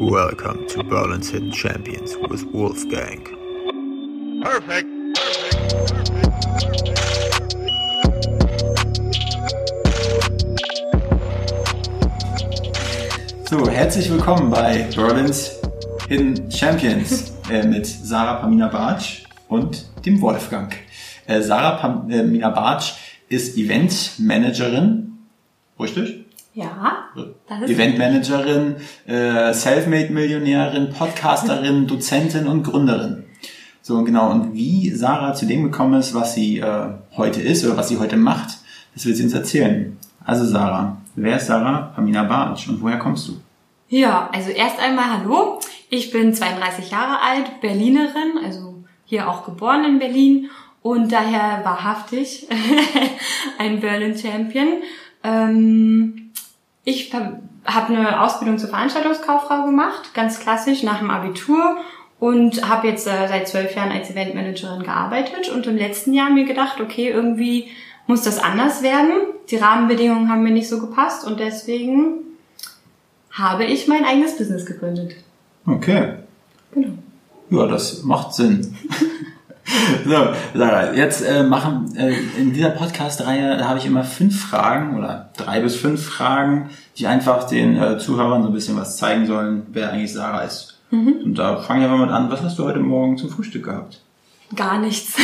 Welcome to Berlin's Hidden Champions with Wolfgang. Perfect. So, herzlich willkommen bei Berlin's Hidden Champions äh, mit Sarah Pamina Bartsch und dem Wolfgang. Äh, Sarah Pamina Bartsch ist Eventmanagerin, richtig? Ja, Eventmanagerin, äh, Selfmade-Millionärin, Podcasterin, Dozentin und Gründerin. So und genau. Und wie Sarah zu dem gekommen ist, was sie äh, heute ist oder was sie heute macht, das will sie uns erzählen. Also Sarah, wer ist Sarah Pamina Bartsch und woher kommst du? Ja, also erst einmal hallo. Ich bin 32 Jahre alt, Berlinerin, also hier auch geboren in Berlin und daher wahrhaftig ein Berlin Champion. Ähm, ich habe eine Ausbildung zur Veranstaltungskauffrau gemacht, ganz klassisch nach dem Abitur und habe jetzt äh, seit zwölf Jahren als Eventmanagerin gearbeitet und im letzten Jahr mir gedacht, okay, irgendwie muss das anders werden. Die Rahmenbedingungen haben mir nicht so gepasst und deswegen habe ich mein eigenes Business gegründet. Okay. Genau. Ja, das macht Sinn. so, Sarah, jetzt äh, machen äh, in dieser Podcast-Reihe habe ich immer fünf Fragen oder drei bis fünf Fragen, die einfach den äh, Zuhörern so ein bisschen was zeigen sollen, wer eigentlich Sarah ist. Und da fangen wir mal mit an. Was hast du heute Morgen zum Frühstück gehabt? Gar nichts.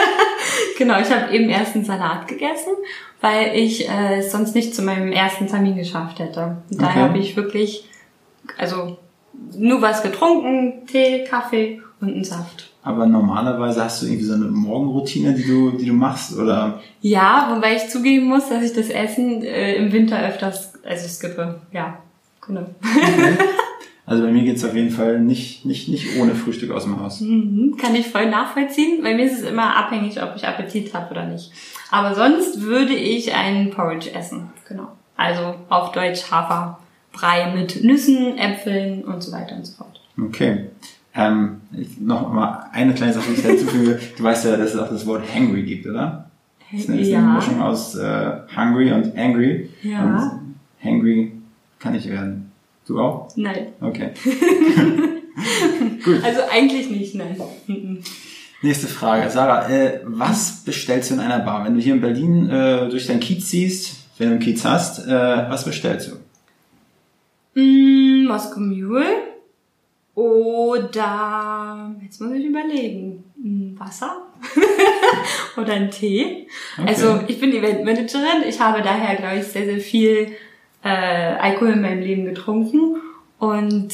genau, ich habe eben erst einen Salat gegessen, weil ich äh, es sonst nicht zu meinem ersten Termin geschafft hätte. Und Daher Okay. habe ich wirklich, also nur was getrunken, Tee, Kaffee und einen Saft. Aber normalerweise hast du irgendwie so eine Morgenroutine, die du, die du machst, oder? Ja, wobei ich zugeben muss, dass ich das Essen äh, im Winter öfters, also skippe. Ja, genau. Also bei mir geht's auf jeden Fall nicht, nicht, nicht ohne Frühstück aus dem Haus. Mhm, kann ich voll nachvollziehen. Bei mir ist es immer abhängig, ob ich Appetit habe oder nicht. Aber sonst würde ich einen Porridge essen. Genau. Also auf Deutsch Haferbrei mit Nüssen, Äpfeln und so weiter und so fort. Okay. Ähm, ich, noch mal eine kleine Sache, die ich dazu füge. Du weißt ja, dass es auch das Wort hangry gibt, oder? Das ist eine, ist eine. Mischung aus äh, hungry und angry. Ja. Und hangry kann ich werden. Du auch? Nein. Okay. Also eigentlich nicht, nein. Nächste Frage. Sarah, äh, was bestellst du in einer Bar? Wenn du hier in Berlin äh, durch deinen Kiez ziehst, wenn du einen Kiez hast, äh, was bestellst du? Mm, Moscow Mule oder, jetzt muss ich überlegen, Mm, Wasser oder ein Tee. Okay. Also ich bin Eventmanagerin, ich habe daher, glaube ich, sehr, sehr viel äh, Alkohol in meinem Leben getrunken und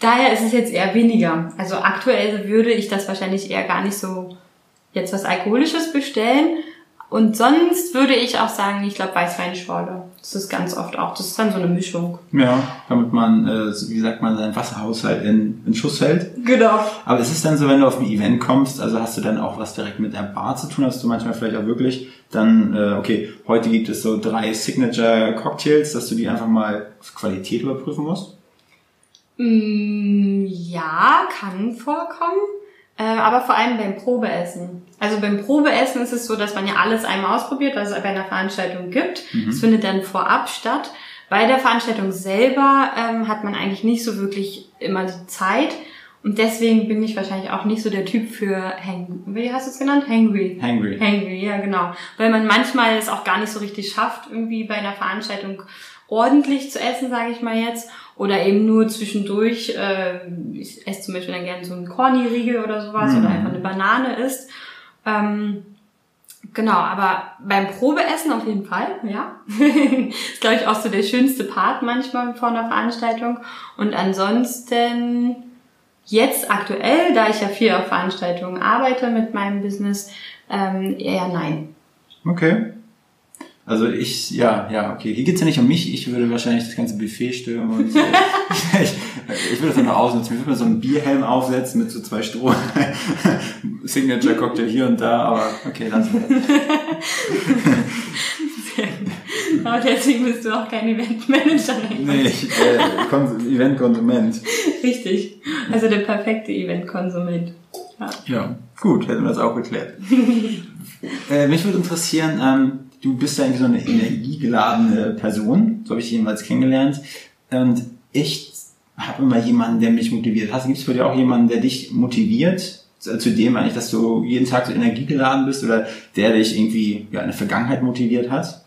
daher ist es jetzt eher weniger. Also aktuell würde ich das wahrscheinlich eher gar nicht so jetzt was Alkoholisches bestellen. Und sonst würde ich auch sagen, ich glaube Weißweinschorle. Das ist ganz oft auch. Das ist dann so eine Mischung. Ja, damit man, äh, wie sagt man, seinen Wasserhaushalt in, in Schuss hält. Genau. Aber ist es dann so, wenn du auf ein Event kommst, also hast du dann auch was direkt mit der Bar zu tun? Hast du manchmal vielleicht auch wirklich dann, äh, okay, heute gibt es so drei Signature Cocktails, dass du die einfach mal auf Qualität überprüfen musst? Mm, ja, kann vorkommen. Äh, aber vor allem beim Probeessen. Also beim Probeessen ist es so, dass man ja alles einmal ausprobiert, was es bei einer Veranstaltung gibt. Es findet dann vorab statt. Bei der Veranstaltung selber ähm, hat man eigentlich nicht so wirklich immer die Zeit. Und deswegen bin ich wahrscheinlich auch nicht so der Typ für Hang wie hast du es genannt? Hangry. Hangry. Hangry, ja genau. Weil man manchmal es auch gar nicht so richtig schafft, irgendwie bei einer Veranstaltung ordentlich zu essen, sage ich mal jetzt. Oder eben nur zwischendurch, äh, ich esse zum Beispiel dann gerne so einen Corny-Riegel oder sowas Mhm. oder einfach eine Banane isst. Ähm, genau, aber beim Probeessen auf jeden Fall, ja. ist, glaube ich, auch so der schönste Part manchmal vor einer Veranstaltung. Und ansonsten jetzt aktuell, da ich ja viel auf Veranstaltungen arbeite mit meinem Business, ähm, eher nein. Okay. Also ich, ja, ja, okay. Hier geht's ja nicht um mich. Ich würde wahrscheinlich das ganze Buffet stürmen und äh, ich, ich würde das noch ausnutzen. Ich würde mir so einen Bierhelm aufsetzen mit so zwei Stroh. Signature Cocktail hier und da, aber okay, lass mal. Aber deswegen bist du auch kein Eventmanager. Nee, ich, äh, Kon Eventkonsument. Richtig. Also der perfekte Eventkonsument. Ja. Gut, hätten wir das auch geklärt. äh, mich würde interessieren, ähm, du bist ja eigentlich so eine energiegeladene Person, so habe ich dich jedenfalls kennengelernt. Und ich habe immer jemanden, der mich motiviert. Hast gibt es für dich auch jemanden, der dich motiviert? Zu zu dem eigentlich, dass du jeden Tag so energiegeladen bist oder der dich irgendwie ja, in der Vergangenheit motiviert hat?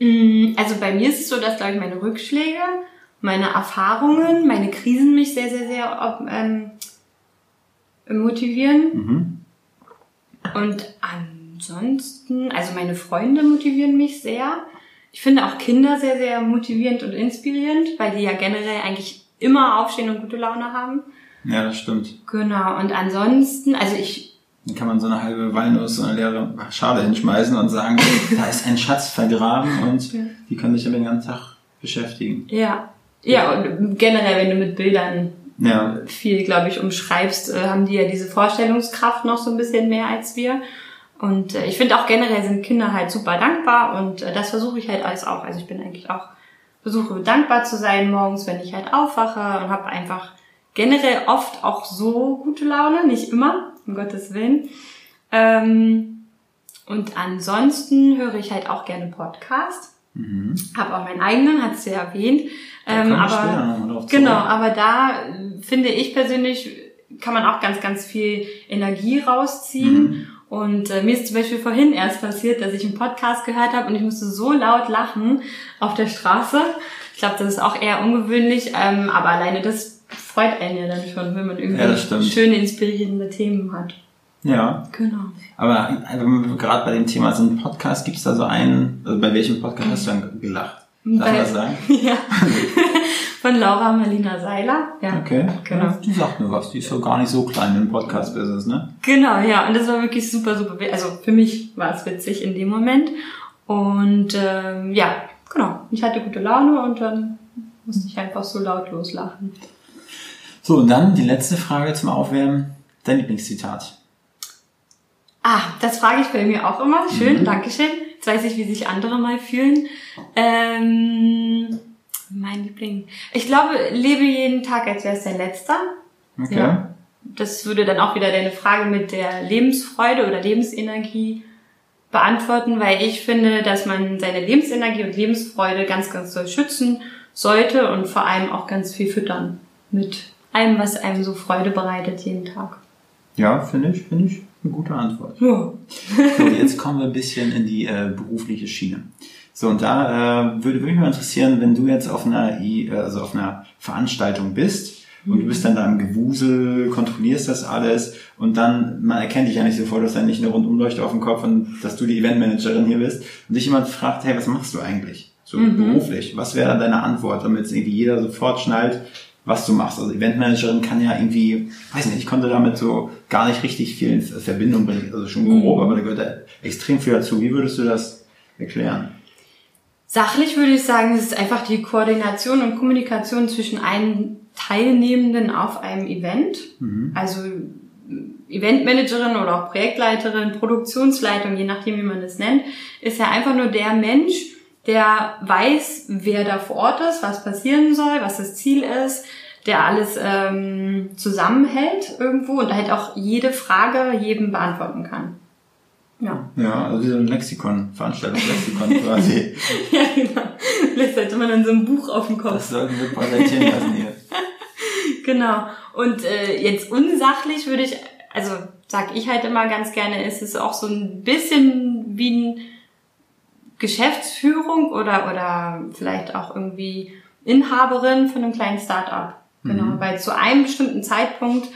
Mm, Also bei mir ist es so, dass, glaube ich, meine Rückschläge, meine Erfahrungen, meine Krisen mich sehr, sehr, sehr ähm, motivieren. Mhm. Und ansonsten, also meine Freunde motivieren mich sehr. Ich finde auch Kinder sehr, sehr motivierend und inspirierend, weil die ja generell eigentlich immer aufstehen und gute Laune haben. Ja, das stimmt. Genau. Und ansonsten, also ich, Dann kann man so eine halbe Walnuss, so eine leere Schale hinschmeißen und sagen, da ist ein Schatz vergraben und Ja. die können sich ja den ganzen Tag beschäftigen. ja, ja, und generell, wenn du mit Bildern Ja, viel, glaube ich, umschreibst, äh, haben die ja diese Vorstellungskraft noch so ein bisschen mehr als wir. Und äh, ich finde auch generell sind Kinder halt super dankbar und äh, das versuche ich halt alles auch. Also ich bin eigentlich auch, versuche dankbar zu sein morgens, wenn ich halt aufwache und habe einfach generell oft auch so gute Laune, nicht immer, um Gottes Willen. Ähm, und ansonsten höre ich halt auch gerne Podcast. Mhm. Habe auch meinen eigenen, hat sie ja erwähnt. Ähm, aber. Genau, aber da finde ich persönlich, kann man auch ganz, ganz viel Energie rausziehen. Mhm. Und äh, mir ist zum Beispiel vorhin erst passiert, dass ich einen Podcast gehört habe und ich musste so laut lachen auf der Straße. Ich glaube, das ist auch eher ungewöhnlich, ähm, aber alleine das freut einen ja dann schon, wenn man irgendwie Ja, schöne, inspirierende Themen hat. Ja, Genau. aber äh, wenn wir gerade bei dem Thema sind, Podcast, gibt es da so einen, also bei welchem Podcast hast du dann gelacht? Darf Bei- das sagen? ja. Von Laura Marlina Seiler. Ja. Okay. Genau. Die sagt mir was, die ist so gar nicht so klein im Podcast-Business, ne? Genau, ja. Und das war wirklich super, super. Also für mich war es witzig in dem Moment. Und ähm, ja, genau. Ich hatte gute Laune und dann musste ich einfach so laut loslachen. So, und dann die letzte Frage zum Aufwärmen. Dein Lieblingszitat. Ah, das frage ich bei mir auch immer. Schön, Dankeschön. Jetzt weiß ich, wie sich andere mal fühlen. Ähm, mein Liebling. Ich glaube, lebe jeden Tag, als wäre es dein letzter. Okay. Ja. Das würde dann auch wieder deine Frage mit der Lebensfreude oder Lebensenergie beantworten, weil ich finde, dass man seine Lebensenergie und Lebensfreude ganz, ganz doll schützen sollte und vor allem auch ganz viel füttern mit allem, was einem so Freude bereitet jeden Tag. Ja, finde ich, finde ich eine gute Antwort. Ja. So, jetzt kommen wir ein bisschen in die äh, berufliche Schiene. So, und da äh, würde, würde mich mal interessieren, wenn du jetzt auf einer, I- äh, also auf einer Veranstaltung bist und du bist dann da im Gewusel, kontrollierst das alles und dann, man erkennt dich ja nicht sofort, du hast ja nicht eine Rundumleuchte auf dem Kopf und dass du die Eventmanagerin hier bist und dich jemand fragt, hey, was machst du eigentlich? So beruflich. Was wäre dann deine Antwort, damit irgendwie jeder sofort schnallt, was du machst. Also Eventmanagerin kann ja irgendwie, weiß nicht, ich konnte damit so gar nicht richtig viel in Verbindung bringen. Also schon grob, aber da gehört ja extrem viel dazu. Wie würdest du das erklären? Sachlich würde ich sagen, es ist einfach die Koordination und Kommunikation zwischen allen Teilnehmenden auf einem Event. Also Eventmanagerin oder auch Projektleiterin, Produktionsleitung, je nachdem, wie man das nennt, ist ja einfach nur der Mensch, der weiß, wer da vor Ort ist, was passieren soll, was das Ziel ist, der alles ähm, zusammenhält irgendwo und halt auch jede Frage jedem beantworten kann. Ja. Ja, also wie so ein Lexikon, Veranstaltungslexikon quasi. Ja, genau. Vielleicht hätte man dann so ein Buch auf dem Kopf. Das sollten wir präsentieren lassen hier. Genau. Und äh, jetzt unsachlich würde ich, also sag ich halt immer ganz gerne, ist es auch so ein bisschen wie ein Geschäftsführung oder oder vielleicht auch irgendwie Inhaberin von einem kleinen Start-up. Genau, weil zu einem bestimmten Zeitpunkt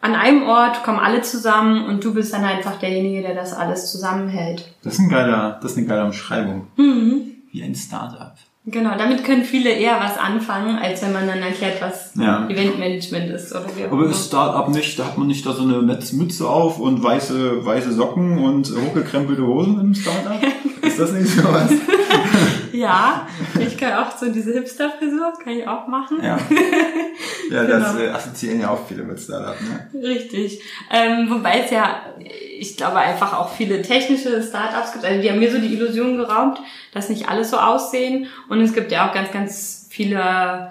an einem Ort kommen alle zusammen und du bist dann einfach derjenige, der das alles zusammenhält. Das ist, ein geiler, das ist eine geile Umschreibung. Mhm. Wie ein Startup. Genau, damit können viele eher was anfangen, als wenn man dann erklärt, was Ja. Eventmanagement ist oder wie auch Aber ist Startup nicht, da hat man nicht da so eine Mütze auf und weiße, weiße Socken und hochgekrempelte Hosen im Startup? ist das nicht sowas? Ja, ich kann auch so diese Hipster-Frisur, kann ich auch machen. Ja. Ja, das Genau. äh, assoziieren ja auch viele mit Startup, ne? Richtig. Ähm, wobei es ja, ich glaube, einfach auch viele technische Startups gibt. Also die haben mir so die Illusion geraubt, dass nicht alles so aussehen. Und es gibt ja auch ganz, ganz viele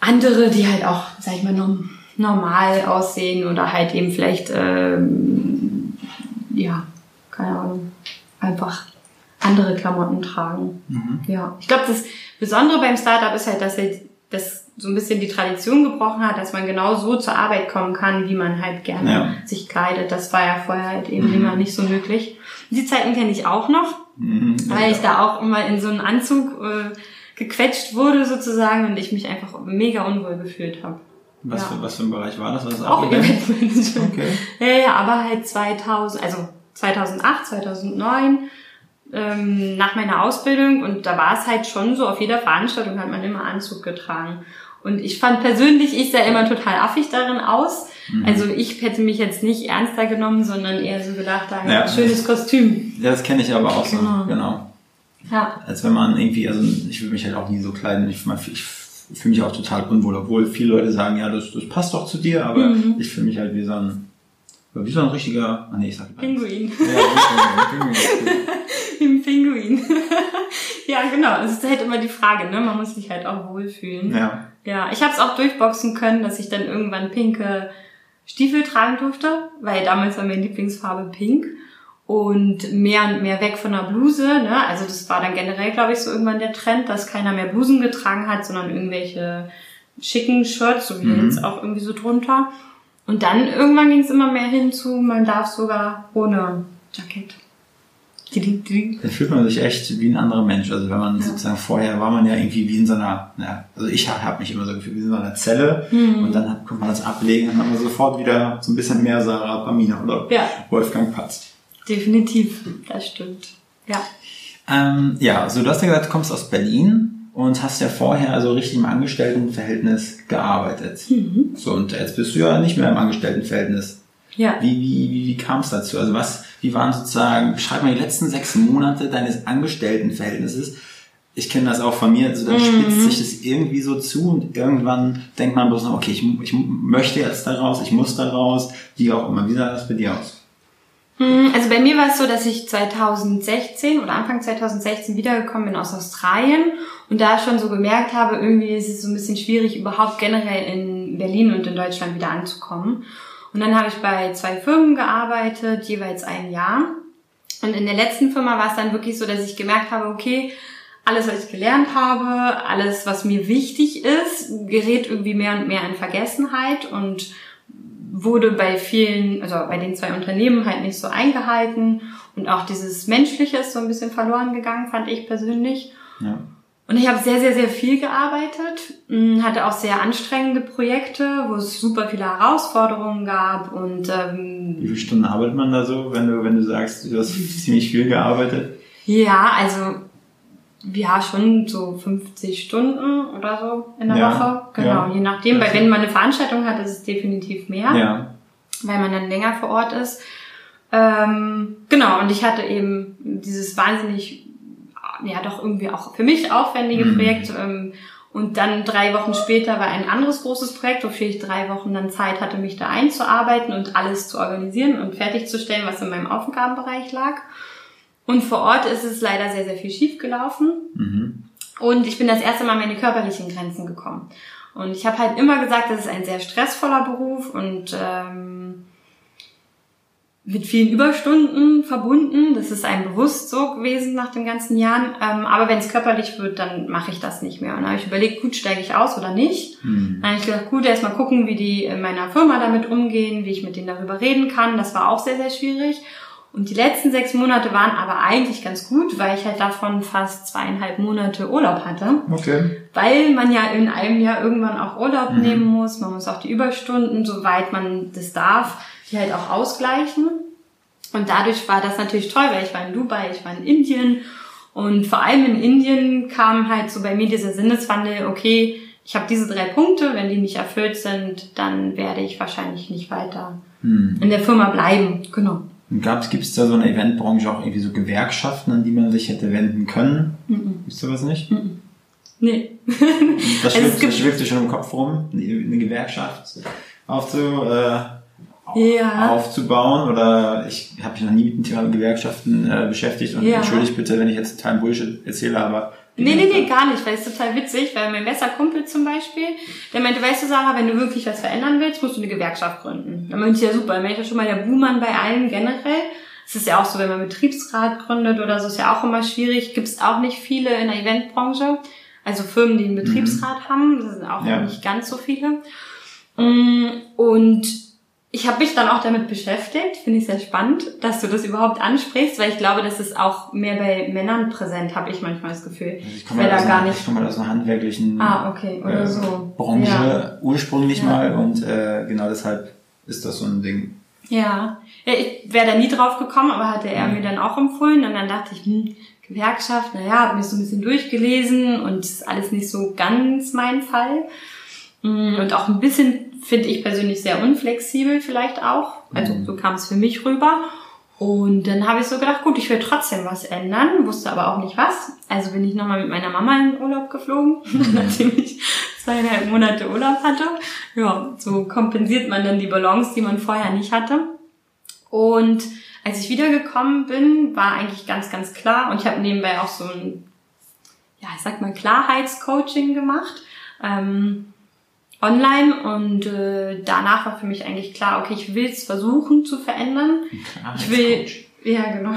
andere, die halt auch, sag ich mal, norm- normal aussehen oder halt eben vielleicht, ähm, ja, keine Ahnung, einfach andere Klamotten tragen. Ja, ich glaube, das Besondere beim Startup ist halt, dass, halt, das so ein bisschen die Tradition gebrochen hat, dass man genau so zur Arbeit kommen kann, wie man halt gerne Ja. sich kleidet. Das war ja vorher halt eben Mhm. immer nicht so möglich. Die Zeiten kenne ich auch noch, Mhm. weil ich da auch immer in so einen Anzug äh, gequetscht wurde sozusagen und ich mich einfach mega unwohl gefühlt habe. Was, Ja. für, was für ein Bereich war das? War das Auch Event? Eventmanagement. Okay. Ja, ja, aber halt 2000, also 2008, 2009, ähm, nach meiner Ausbildung und da war es halt schon so, auf jeder Veranstaltung hat man immer Anzug getragen. Und ich fand persönlich, ich sah immer total affig darin aus. Mhm. Also ich hätte mich jetzt nicht ernster genommen, sondern eher so gedacht, da Ja. ja. schönes Kostüm. Ja, das kenne ich aber auch so. Genau. Genau. Ja. Als wenn man irgendwie, also ich würde mich halt auch nie so kleiden. Ich, ich fühle mich auch total unwohl, obwohl viele Leute sagen, ja, das, das passt doch zu dir, aber Mhm. ich fühle mich halt wie so ein, wie so ein richtiger, ah nee, ich sag. Pinguin. Ja, Pinguin. Ein Pinguin. ja, genau. Es ist halt immer die Frage, ne? Man muss sich halt auch wohlfühlen. Ja. Ja, ich habe es auch durchboxen können, dass ich dann irgendwann pinke Stiefel tragen durfte, weil damals war meine Lieblingsfarbe pink und mehr und mehr weg von der Bluse. Ne? Also das war dann generell, glaube ich, so irgendwann der Trend, dass keiner mehr Blusen getragen hat, sondern irgendwelche schicken Shirts, so wie Mhm. jetzt auch irgendwie so drunter. Und dann irgendwann ging es immer mehr hin zu, man darf sogar ohne Jackett. Da fühlt man sich echt wie ein anderer Mensch. Also wenn man sozusagen vorher war man ja irgendwie wie in so einer, ja, also ich habe hab mich immer so gefühlt wie in so einer Zelle Mhm. und dann hat, konnte man das ablegen und dann hat man sofort wieder so ein bisschen mehr Sarah Pamina oder Ja. Wolfgang Patz. Definitiv, das stimmt. Ja. Ähm, ja, so du hast ja gesagt, du kommst aus Berlin und hast ja vorher also richtig im Angestelltenverhältnis gearbeitet. Mhm. So, und jetzt bist du ja nicht mehr im Angestelltenverhältnis. Ja. Wie, wie, wie, wie kam es dazu? Also was, wie waren sozusagen, beschreib mal die letzten sechs Monate deines Angestelltenverhältnisses. Ich kenne das auch von mir, also dann spitzt sich das irgendwie so zu und irgendwann denkt man bloß noch, okay, ich, ich möchte jetzt da raus, ich muss da raus, wie auch immer. Wie sah das bei dir aus? Hm, Also bei mir war es so, dass ich 2016 oder Anfang 2016 wiedergekommen bin aus Australien und da schon so gemerkt habe, irgendwie ist es so ein bisschen schwierig, überhaupt generell in Berlin und in Deutschland wieder anzukommen. Und dann habe ich bei zwei Firmen gearbeitet, jeweils ein Jahr. Und in der letzten Firma war es dann wirklich so, dass ich gemerkt habe, okay, alles, was ich gelernt habe, alles, was mir wichtig ist, gerät irgendwie mehr und mehr in Vergessenheit und wurde bei vielen, also bei den zwei Unternehmen halt nicht so eingehalten und auch dieses Menschliche ist so ein bisschen verloren gegangen, fand ich persönlich. Ja. Und ich habe sehr, sehr, sehr viel gearbeitet, mh, hatte auch sehr anstrengende Projekte, wo es super viele Herausforderungen gab und ähm, Wie viele Stunden arbeitet man da so, wenn du, wenn du sagst, du hast ziemlich viel gearbeitet? ja, also ja, schon so 50 Stunden oder so in der Ja, Woche. Genau, ja. je nachdem, weil Okay. wenn man eine Veranstaltung hat, ist es definitiv mehr. Ja. weil man dann länger vor Ort ist. Ähm, genau, und ich hatte eben dieses wahnsinnig, ja doch irgendwie auch für mich aufwendige Mhm. Projekt. Ähm, und dann drei Wochen später war ein anderes großes Projekt, wofür ich drei Wochen dann Zeit hatte, mich da einzuarbeiten und alles zu organisieren und fertigzustellen, was in meinem Aufgabenbereich lag. Und vor Ort ist es leider sehr, sehr viel schief gelaufen. Mhm. Und ich bin das erste Mal an meine körperlichen Grenzen gekommen. Und ich habe halt immer gesagt, das ist ein sehr stressvoller Beruf und ähm, mit vielen Überstunden verbunden. Das ist einem bewusst so gewesen nach den ganzen Jahren. Ähm, aber wenn es körperlich wird, dann mache ich das nicht mehr. Und dann habe ich überlegt, gut, steige ich aus oder nicht. Mhm. Dann habe ich gedacht, gut, erstmal gucken, wie die in meiner Firma damit umgehen, wie ich mit denen darüber reden kann. Das war auch sehr, sehr schwierig. Und die letzten sechs Monate waren aber eigentlich ganz gut, weil ich halt davon fast zweieinhalb Monate Urlaub hatte. Okay. Weil man ja in einem Jahr irgendwann auch Urlaub Mhm. nehmen muss. Man muss auch die Überstunden, soweit man das darf, die halt auch ausgleichen. Und dadurch war das natürlich toll, weil ich war in Dubai, ich war in Indien. Und vor allem in Indien kam halt so bei mir dieser Sinneswandel, okay, ich habe diese drei Punkte, wenn die nicht erfüllt sind, dann werde ich wahrscheinlich nicht weiter Hm. in der Firma bleiben. Genau. Gab's, gibt's da so in der Eventbranche auch irgendwie so Gewerkschaften, an die man sich hätte wenden können? Mhm. Gibt's sowas nicht? Nee. Das Also es schwebt, gibt- das schwebt dir schon im Kopf rum, eine eine Gewerkschaft aufzu, äh, Ja. aufzubauen oder ich habe mich noch nie mit dem Thema Gewerkschaften äh, beschäftigt und Ja. entschuldigt bitte, wenn ich jetzt total Bullshit erzähle, aber Nee, nee, nee, gar nicht, weil es total witzig, weil mein bester Kumpel zum Beispiel, der meinte, weißt du, Sarah, wenn du wirklich was verändern willst, musst du eine Gewerkschaft gründen. Dann meinte ich, ja super, dann bin ich ja schon mal der Buhmann bei allen generell. Es ist ja auch so, wenn man Betriebsrat gründet oder so, ist ja auch immer schwierig. Gibt es auch nicht viele in der Eventbranche. Also Firmen, die einen Betriebsrat haben, das sind auch Ja. nicht ganz so viele. Mm, Und ich habe mich dann auch damit beschäftigt, finde ich sehr spannend, dass du das überhaupt ansprichst, weil ich glaube, das ist auch mehr bei Männern präsent, habe ich manchmal das Gefühl. Also ich komme halt da aus, gar einer- nicht. ich komme halt aus einer handwerklichen Ah, okay, oder äh, so. Branche Ja. ursprünglich Ja. mal und äh, genau deshalb ist das so ein Ding. Ja, ja ich wäre da nie drauf gekommen, aber hatte er Mhm. mir dann auch empfohlen und dann dachte ich, hm, Gewerkschaft, naja, habe mir so ein bisschen durchgelesen und ist alles nicht so ganz mein Fall. Mm, Und auch ein bisschen finde ich persönlich sehr unflexibel vielleicht auch. Also Mhm. so kam es für mich rüber. Und dann habe ich so gedacht, gut, ich will trotzdem was ändern, wusste aber auch nicht was. Also bin ich nochmal mit meiner Mama in den Urlaub geflogen, nachdem ich zweieinhalb Monate Urlaub hatte. Ja, so kompensiert man dann die Balance, die man vorher nicht hatte. Und als ich wiedergekommen bin, war eigentlich ganz, ganz klar, und ich habe nebenbei auch so ein, ja, ich sag mal, Klarheitscoaching gemacht, ähm, online. Und äh, danach war für mich eigentlich klar, okay, ich will es versuchen zu verändern. Ich will, ja, genau.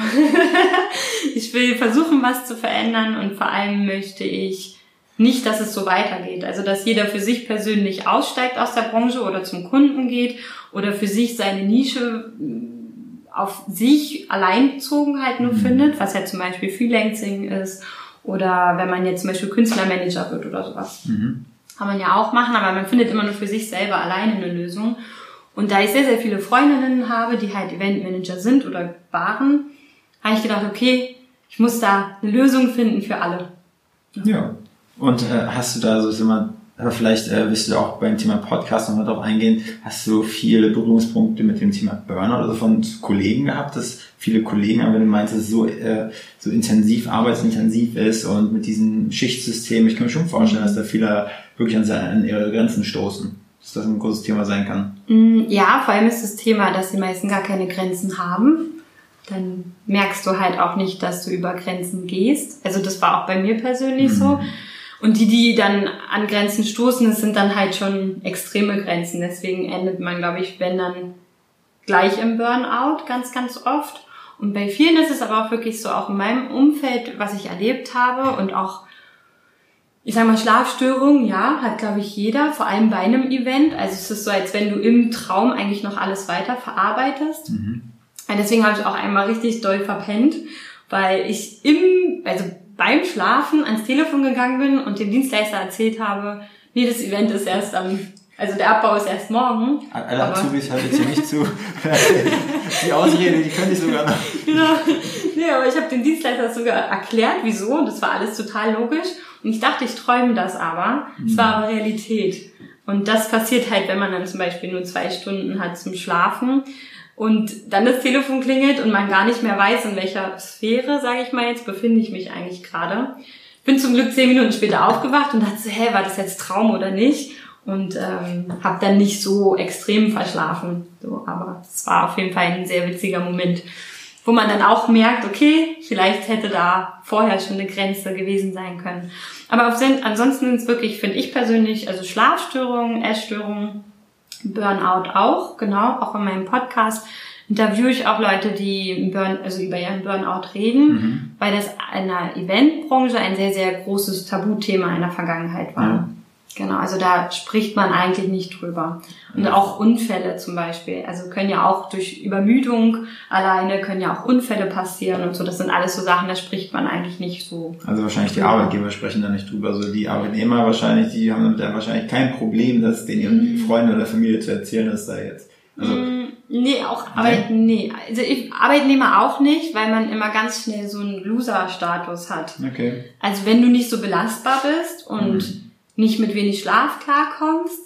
ich will versuchen, was zu verändern und vor allem möchte ich nicht, dass es so weitergeht. Also, dass jeder für sich persönlich aussteigt aus der Branche oder zum Kunden geht oder für sich seine Nische mh, auf sich allein bezogen halt nur Mhm. findet, was ja zum Beispiel Freelancing ist oder wenn man jetzt zum Beispiel Künstlermanager wird oder sowas. Mhm. Kann man ja auch machen, aber man findet immer nur für sich selber alleine eine Lösung. Und da ich sehr, sehr viele Freundinnen habe, die halt Eventmanager sind oder waren, habe ich gedacht, okay, ich muss da eine Lösung finden für alle. Ja. Und äh, hast du da so, mal, aber vielleicht äh, wirst du auch beim Thema Podcast nochmal drauf eingehen, hast du viele Berührungspunkte mit dem Thema Burnout oder so von Kollegen gehabt, dass viele Kollegen, aber wenn du meinst, dass es so, äh, so intensiv, arbeitsintensiv ist und mit diesem Schichtsystem, ich kann mir schon vorstellen, dass da viele wirklich an, seine- an ihre Grenzen stoßen. Dass das ein großes Thema sein kann. Mm, Ja, vor allem ist das Thema, dass die meisten gar keine Grenzen haben. Dann merkst du halt auch nicht, dass du über Grenzen gehst. Also das war auch bei mir persönlich so. Und die, die dann an Grenzen stoßen, das sind dann halt schon extreme Grenzen. Deswegen endet man, glaube ich, wenn dann gleich im Burnout ganz, ganz oft. Und bei vielen ist es aber auch wirklich so, auch in meinem Umfeld, was ich erlebt habe und auch, ich sag mal, Schlafstörungen, ja, hat, glaube ich, jeder, vor allem bei einem Event. Also es ist so, als wenn du im Traum eigentlich noch alles weiter verarbeitest. Und deswegen habe ich auch einmal richtig doll verpennt, weil ich im, also beim Schlafen ans Telefon gegangen bin und dem Dienstleister erzählt habe, nee, das Event ist erst am, also der Abbau ist erst morgen. Alle Azubis hört jetzt hier nicht zu. die Ausrede, die könnte ich sogar noch. Genau. Nee, aber ich habe dem Dienstleister sogar erklärt, wieso. Und das war alles total logisch. Und ich dachte, ich träume das aber. Es war aber Realität. Und das passiert halt, wenn man dann zum Beispiel nur zwei Stunden hat zum Schlafen und dann das Telefon klingelt und man gar nicht mehr weiß, in welcher Sphäre, sage ich mal jetzt, befinde ich mich eigentlich gerade. Bin zum Glück zehn Minuten später aufgewacht und dachte so, hä, war das jetzt Traum oder nicht? Und ähm, habe dann nicht so extrem verschlafen. So, aber es war auf jeden Fall ein sehr witziger Moment wo man dann auch merkt, okay, vielleicht hätte da vorher schon eine Grenze gewesen sein können. Aber auf, ansonsten sind es wirklich, finde ich persönlich, also Schlafstörungen, Essstörungen, Burnout auch, genau, auch in meinem Podcast interviewe ich auch Leute, die Burn, also über ihren Burnout reden, weil das in der Eventbranche ein sehr, sehr großes Tabuthema in der Vergangenheit war. Ja. Genau, also da spricht man eigentlich nicht drüber. Und auch Unfälle zum Beispiel. Also können ja auch durch Übermüdung alleine können ja auch Unfälle passieren und so. Das sind alles so Sachen, da spricht man eigentlich nicht so. Also wahrscheinlich die Arbeitgeber sprechen da nicht drüber. So die Arbeitnehmer wahrscheinlich, die haben damit ja wahrscheinlich kein Problem, das den ihren Freunden oder Familie zu erzählen, dass da jetzt. Also, Mm, Nee, auch Arbeit, nee. Also ich, Arbeitnehmer auch nicht, weil man immer ganz schnell so einen Loser-Status hat. okay. Also wenn du nicht so belastbar bist und Mhm. Nicht mit wenig Schlaf klarkommst,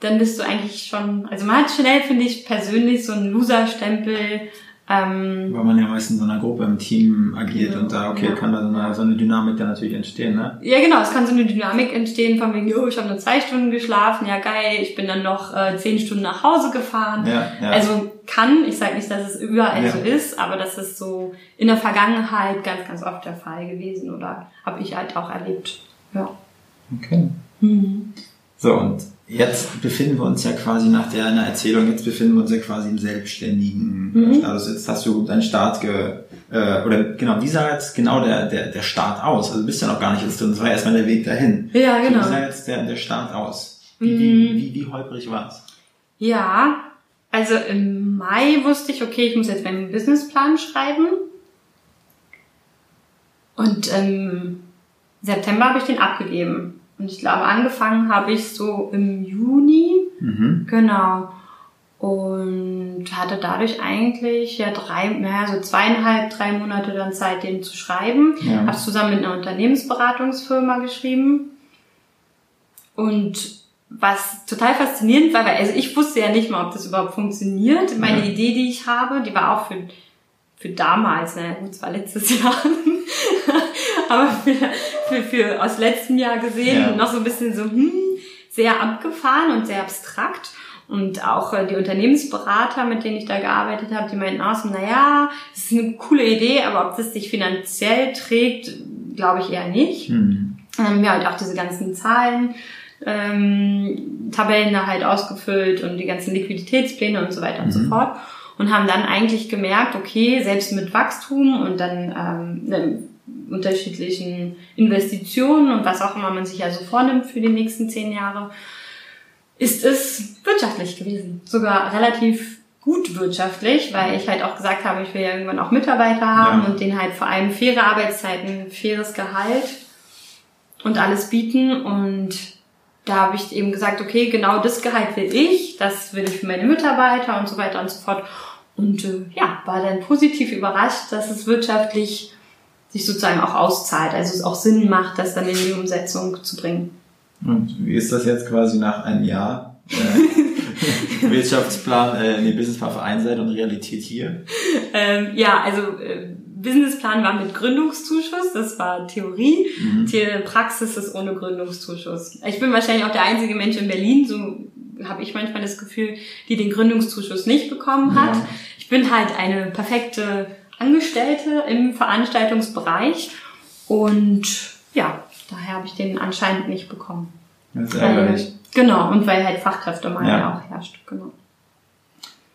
dann bist du eigentlich schon, also man hat schnell, finde ich, persönlich so einen Loser-Stempel. Ähm, Weil man ja meistens in so einer Gruppe im Team agiert Ja. und da, okay, Ja. kann da so eine, so eine Dynamik dann natürlich entstehen, ne? ja genau, es kann so eine Dynamik entstehen von wegen, jo, ich habe nur zwei Stunden geschlafen, ja geil, ich bin dann noch äh, zehn Stunden nach Hause gefahren. Ja, ja. Also kann, ich sage nicht, dass es überall Ja. so ist, aber das ist so in der Vergangenheit ganz, ganz oft der Fall gewesen oder habe ich halt auch erlebt. Ja. Okay. Mhm. So, und jetzt befinden wir uns ja quasi nach der einer Erzählung, jetzt befinden wir uns ja quasi im selbstständigen Mhm. Status. Jetzt hast du deinen Start ge, äh, oder genau, wie sah jetzt genau der, der, der Start aus? Also du bist ja noch gar nicht jetzt drin, das war erstmal der Weg dahin. Ja, genau. Wie sah jetzt der, der Start aus? Wie, Mhm. wie, wie, wie holprig war's? Ja, also im Mai wusste ich, okay, ich muss jetzt meinen Businessplan schreiben. Und im September habe ich den abgegeben. Und ich glaube, angefangen habe ich so im Juni. Mhm. Genau. Und hatte dadurch eigentlich ja drei, naja, so zweieinhalb, drei Monate dann Zeit, den zu schreiben. Ja. Habe zusammen mit einer Unternehmensberatungsfirma geschrieben. Und was total faszinierend war, weil also ich wusste ja nicht mal, ob das überhaupt funktioniert. Meine Ja. Idee, die ich habe, die war auch für, für damals, naja gut, es war letztes Jahr, aber für, für, für aus letztem Jahr gesehen Ja. noch so ein bisschen so, hm, sehr abgefahren und sehr abstrakt. Und auch äh, die Unternehmensberater, mit denen ich da gearbeitet habe, die meinten auch so, naja, das ist eine coole Idee, aber ob das sich finanziell trägt, glaube ich eher nicht. Mhm. Ähm, ja, und auch diese ganzen Zahlen, ähm, Tabellen da halt ausgefüllt und die ganzen Liquiditätspläne und so weiter und so Mhm. fort. Und haben dann eigentlich gemerkt, okay, selbst mit Wachstum und dann ähm, ne, unterschiedlichen Investitionen und was auch immer man sich also vornimmt für die nächsten zehn Jahre, ist es wirtschaftlich gewesen. Sogar relativ gut wirtschaftlich, weil ich halt auch gesagt habe, ich will ja irgendwann auch Mitarbeiter haben Ja. und denen halt vor allem faire Arbeitszeiten, faires Gehalt und alles bieten. Und da habe ich eben gesagt, okay, genau das Gehalt will ich, das will ich für meine Mitarbeiter und so weiter und so fort. Und äh, ja, war dann positiv überrascht, dass es wirtschaftlich sich sozusagen auch auszahlt, also es auch Sinn macht, das dann in die Umsetzung zu bringen. Und wie ist das jetzt quasi nach einem Jahr? Äh, Wirtschaftsplan, äh, nee, Businessplan der einen Seite und Realität hier. Ähm, ja, also äh, Businessplan war mit Gründungszuschuss, das war Theorie. Mhm. Die Praxis ist ohne Gründungszuschuss. Ich bin wahrscheinlich auch der einzige Mensch in Berlin, so habe ich manchmal das Gefühl, die den Gründungszuschuss nicht bekommen hat. Ja. Ich bin halt eine perfekte Angestellte im Veranstaltungsbereich und ja, daher habe ich den anscheinend nicht bekommen. Das ist ärgerlich. genau, und weil halt Fachkräftemangel Ja. auch herrscht, genau.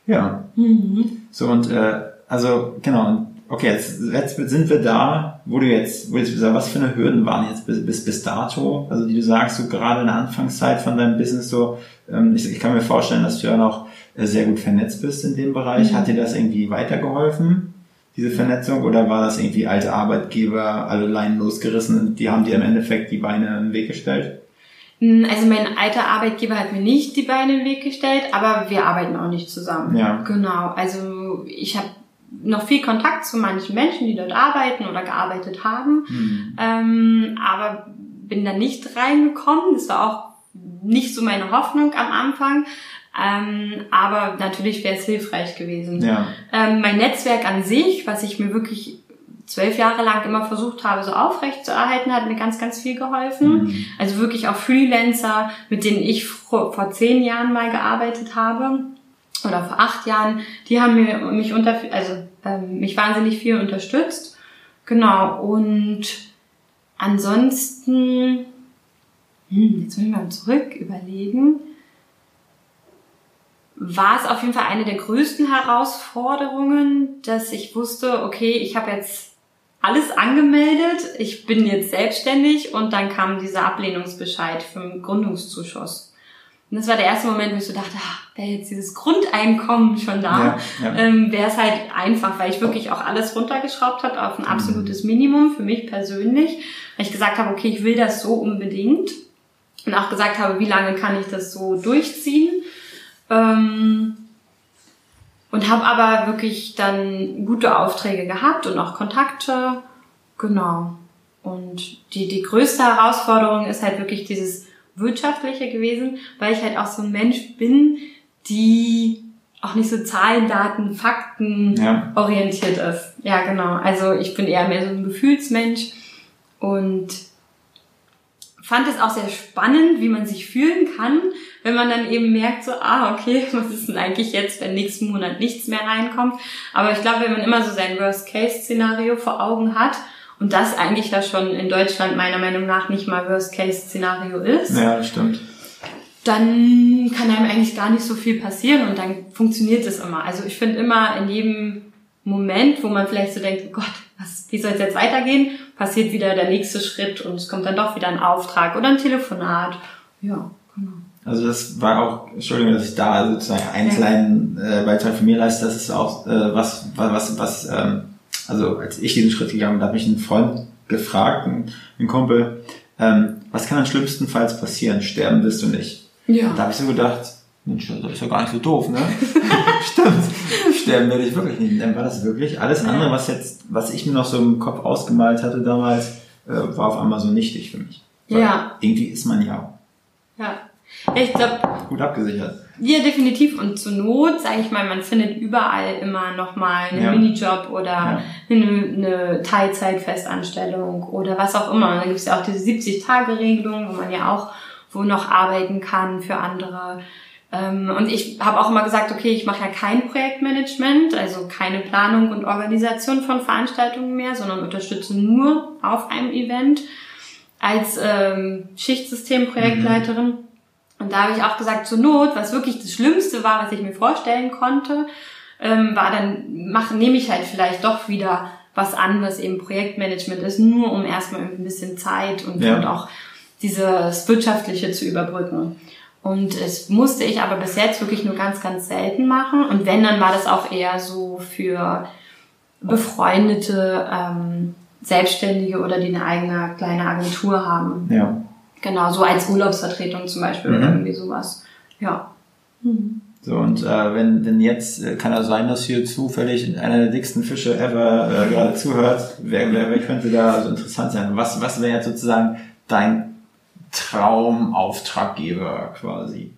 Ja. Mhm. So und äh, also genau. Okay, jetzt, jetzt sind wir da, wo du jetzt, wo jetzt gesagt, was für eine Hürden waren jetzt bis, bis, bis dato? Also die du sagst, so gerade in der Anfangszeit von deinem Business so, ähm, ich, ich kann mir vorstellen, dass du ja noch äh, sehr gut vernetzt bist in dem Bereich. Mhm. Hat dir das irgendwie weitergeholfen, diese Vernetzung, oder war das irgendwie alte Arbeitgeber, alle Leinen losgerissen und die haben dir im Endeffekt die Beine in den Weg gestellt? Also mein alter Arbeitgeber hat mir nicht die Beine in den Weg gestellt, aber wir arbeiten auch nicht zusammen. Ja. Genau. Also ich habe noch viel Kontakt zu manchen Menschen, die dort arbeiten oder gearbeitet haben, Hm. ähm, aber bin da nicht reingekommen. Das war auch nicht so meine Hoffnung am Anfang. Ähm, aber natürlich wäre es hilfreich gewesen. Ja. Ähm, mein Netzwerk an sich, was ich mir wirklich zwölf Jahre lang immer versucht habe, so aufrecht zu erhalten, hat mir ganz, ganz viel geholfen. Hm. Also wirklich auch Freelancer, mit denen ich vor, vor zehn Jahren mal gearbeitet habe oder vor acht Jahren, die haben mir mich unter, also ähm, mich wahnsinnig viel unterstützt. Genau. Und ansonsten, hm, jetzt muss ich mal zurück überlegen, war es auf jeden Fall eine der größten Herausforderungen, dass ich wusste, okay, ich habe jetzt alles angemeldet, ich bin jetzt selbstständig und dann kam dieser Ablehnungsbescheid den Gründungszuschuss. Und das war der erste Moment, wo ich so dachte, ach, wäre jetzt dieses Grundeinkommen schon da, Ja, ja. ähm, wäre es halt einfach, weil ich wirklich auch alles runtergeschraubt habe auf ein absolutes Minimum für mich persönlich. Weil ich gesagt habe, okay, ich will das so unbedingt. Und auch gesagt habe, wie lange kann ich das so durchziehen. Ähm, und habe aber wirklich dann gute Aufträge gehabt und auch Kontakte. Genau. Und die, die größte Herausforderung ist halt wirklich dieses Wirtschaftliche gewesen, weil ich halt auch so ein Mensch bin, die auch nicht so Zahlen, Daten, Fakten Ja. orientiert ist. Ja, genau. Also ich bin eher mehr so ein Gefühlsmensch und fand es auch sehr spannend, wie man sich fühlen kann, wenn man dann eben merkt, so, ah, okay, was ist denn eigentlich jetzt, wenn nächsten Monat nichts mehr reinkommt. Aber ich glaube, wenn man immer so sein Worst-Case-Szenario vor Augen hat und das eigentlich ja schon in Deutschland meiner Meinung nach nicht mal Worst-Case-Szenario ist, Ja, das stimmt. dann kann einem eigentlich gar nicht so viel passieren und dann funktioniert es immer. Also ich finde immer in jedem Moment, wo man vielleicht so denkt, oh Gott, was, wie soll es jetzt weitergehen, passiert wieder der nächste Schritt und es kommt dann doch wieder ein Auftrag oder ein Telefonat. Ja, genau. Also das war auch, Entschuldigung, dass ich da sozusagen einen kleinen äh, Beitrag von mir leiste, das ist auch äh, was, was, was, ähm, also als ich diesen Schritt gegangen bin, hat mich ein Freund gefragt, ein, ein Kumpel, ähm, was kann dann schlimmstenfalls passieren? Sterben wirst du nicht. Ja. Da habe ich so gedacht, Mensch, das ist ja gar nicht so doof, ne? Stimmt. Sterben werde ich wirklich nicht. Dann war das wirklich. Alles andere, was jetzt, was ich mir noch so im Kopf ausgemalt hatte damals, äh, war auf einmal so nichtig für mich. Weil Ja. Irgendwie ist man ja Ja. Ich glaube, gut abgesichert. ja, definitiv. Und zur Not, sage ich mal, man findet überall immer nochmal einen Ja. Minijob oder Ja. eine, eine Teilzeitfestanstellung oder was auch immer. Da gibt es ja auch diese 70-Tage-Regelung, wo man ja auch wo noch arbeiten kann für andere. Ähm, Und ich habe auch immer gesagt, okay, ich mache ja kein Projektmanagement, also keine Planung und Organisation von Veranstaltungen mehr, sondern unterstütze nur auf einem Event als ähm, Schichtsystem-Projektleiterin. Und da habe ich auch gesagt, zur Not, was wirklich das Schlimmste war, was ich mir vorstellen konnte, ähm, war dann, mach, nehme ich halt vielleicht doch wieder was an, was eben Projektmanagement ist, nur um erstmal ein bisschen Zeit und, Ja. und auch dieses Wirtschaftliche zu überbrücken. Und es musste ich aber bis jetzt wirklich nur ganz, ganz selten machen. Und wenn, dann war das auch eher so für befreundete ähm, Selbstständige oder die eine eigene kleine Agentur haben. Ja. Genau, so als Urlaubsvertretung zum Beispiel oder Mhm. irgendwie sowas. Ja. So, und äh, wenn, wenn jetzt, äh, kann ja sein, dass hier zufällig einer der dicksten Fische ever äh, gerade zuhört, wer, wer, wer könnte da so interessant sein? Was, was wäre jetzt sozusagen dein Traumauftraggeber quasi?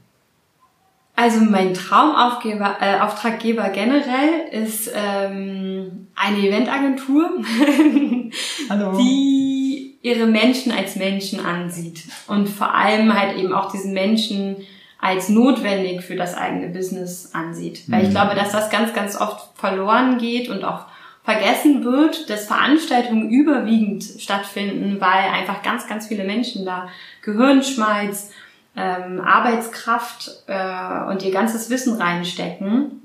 Also mein Traumaufgeber, äh, Auftraggeber generell ist ähm, eine Eventagentur, Hallo. die ihre Menschen als Menschen ansieht und vor allem halt eben auch diesen Menschen als notwendig für das eigene Business ansieht. Weil ich Mhm. glaube, dass das ganz, ganz oft verloren geht und auch vergessen wird, dass Veranstaltungen überwiegend stattfinden, weil einfach ganz, ganz viele Menschen da Gehirnschmalz, ähm, Arbeitskraft äh, und ihr ganzes Wissen reinstecken.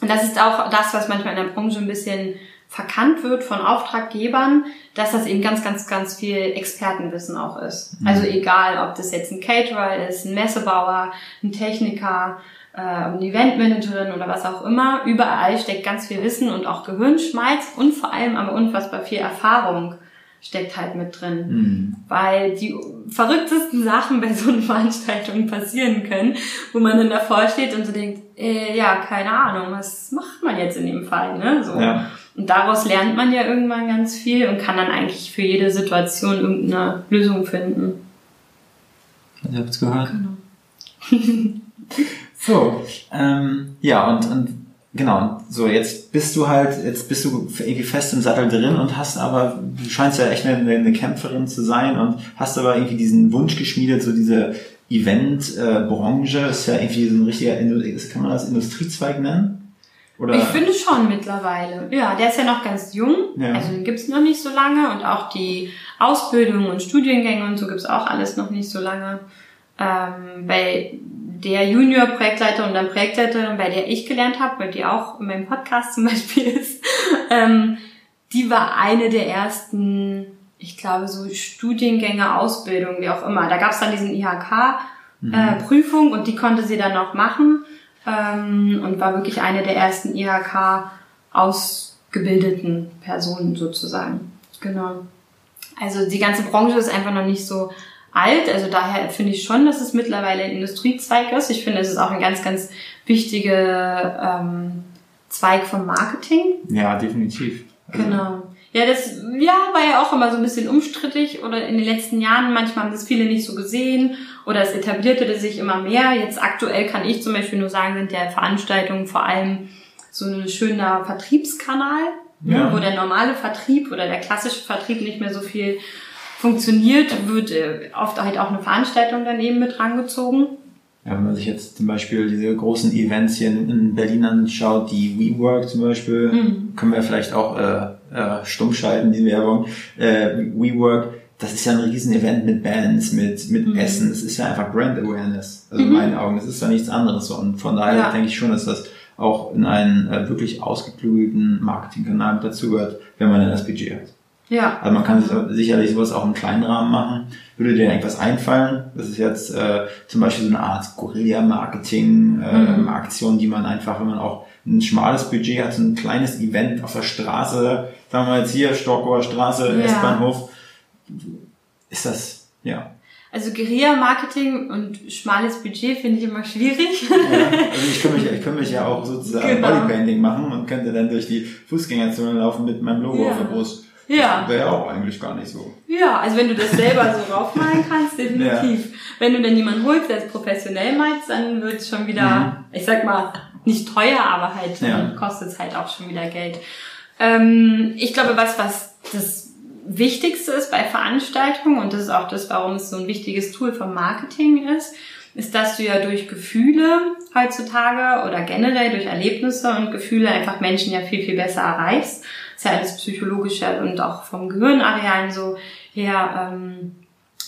Und das ist auch das, was manchmal in der Branche ein bisschen verkannt wird von Auftraggebern, dass das eben ganz, ganz, ganz viel Expertenwissen auch ist. Also egal, ob das jetzt ein Caterer ist, ein Messebauer, ein Techniker, äh, eine Eventmanagerin oder was auch immer, überall steckt ganz viel Wissen und auch Gehirnschmalz und vor allem aber unfassbar viel Erfahrung steckt halt mit drin Hm. weil die verrücktesten Sachen bei so einer Veranstaltung passieren können, wo man dann davor steht und so denkt, äh, ja, keine Ahnung, was macht man jetzt in dem Fall, ne? So. Ja. Und daraus lernt man ja irgendwann ganz viel und kann dann eigentlich für jede Situation irgendeine Lösung finden. Ihr habt's gehört. so, ähm, ja, und, und genau, so jetzt bist du halt, jetzt bist du irgendwie fest im Sattel drin und hast aber, du scheinst ja echt eine, eine Kämpferin zu sein und hast aber irgendwie diesen Wunsch geschmiedet, so diese Event-Branche, ist ja irgendwie so ein richtiger, kann man das Industriezweig nennen? Oder? Ich finde schon mittlerweile. Ja, der ist ja noch ganz jung, Ja. also den gibt's noch nicht so lange und auch die Ausbildung und Studiengänge und so gibt's auch alles noch nicht so lange. Ähm, bei der Junior-Projektleiter und dann Projektleiterin, bei der ich gelernt habe, weil die auch in meinem Podcast zum Beispiel ist, ähm, die war eine der ersten, ich glaube, so Studiengänge, Ausbildung, wie auch immer. Da gab's dann diesen IHK-Prüfung und die konnte sie dann noch machen ähm, und war wirklich eine der ersten IHK ausgebildeten Personen sozusagen. Genau. Also die ganze Branche ist einfach noch nicht so alt. Also daher finde ich schon, dass es mittlerweile ein Industriezweig ist. Ich finde, es ist auch ein ganz, ganz wichtiger ähm, Zweig vom Marketing. Ja, definitiv. Also, Genau. Ja, das ja, war ja auch immer so ein bisschen umstrittig oder in den letzten Jahren. Manchmal haben das viele nicht so gesehen oder es etablierte sich immer mehr. Jetzt aktuell kann ich zum Beispiel nur sagen, sind ja Veranstaltungen vor allem so ein schöner Vertriebskanal, ne, Ja. wo der normale Vertrieb oder der klassische Vertrieb nicht mehr so viel funktioniert, wird äh, oft halt auch eine Veranstaltung daneben mit rangezogen. Ja, wenn man sich jetzt zum Beispiel diese großen Events hier in in Berlin anschaut, die WeWork zum Beispiel, Mhm. können wir vielleicht auch äh, äh, stumm schalten, die Werbung. Äh, WeWork, das ist ja ein Riesen-Event mit Bands, mit, mit Mhm. Essen. Das ist ja einfach Brand Awareness. Also in meinen Augen. Das ist ja nichts anderes. Und von daher Ja. denke ich schon, dass das auch in einen äh, wirklich ausgeklügelten Marketingkanal dazugehört, wenn man dann das Budget hat. Ja. Also man kann sich sicherlich sowas auch im kleinen Rahmen machen. Würde dir irgendwas einfallen? Das ist jetzt äh, zum Beispiel so eine Art Guerilla-Marketing, äh, Mhm. Die man einfach, wenn man auch ein schmales Budget hat, so ein kleines Event auf der Straße, jetzt hier, Storkower Straße, Ja. S-Bahnhof, ist das, ja. Also Guerilla-Marketing und schmales Budget finde ich immer schwierig. ja. Also ich könnte mich, ich könnte mich ja auch sozusagen Genau. Bodypainting machen und könnte dann durch die Fußgängerzone laufen mit meinem Logo Ja. auf der Brust. Ja. Wäre ja auch eigentlich gar nicht so. Ja, also wenn du das selber so raufmalen kannst, definitiv. Wenn du dann jemanden holst, der es professionell malt, dann wird es schon wieder, ich sag mal, nicht teuer, aber halt Mhm. Ja. dann kostet es halt auch schon wieder Geld. Ähm, ich glaube, was, was das Wichtigste ist bei Veranstaltungen, und das ist auch das, warum es so ein wichtiges Tool vom Marketing ist, ist, dass du ja durch Gefühle heutzutage oder generell durch Erlebnisse und Gefühle einfach Menschen ja viel, viel besser erreichst. ist ja alles psychologisch und auch vom Gehirnarealen so her ähm,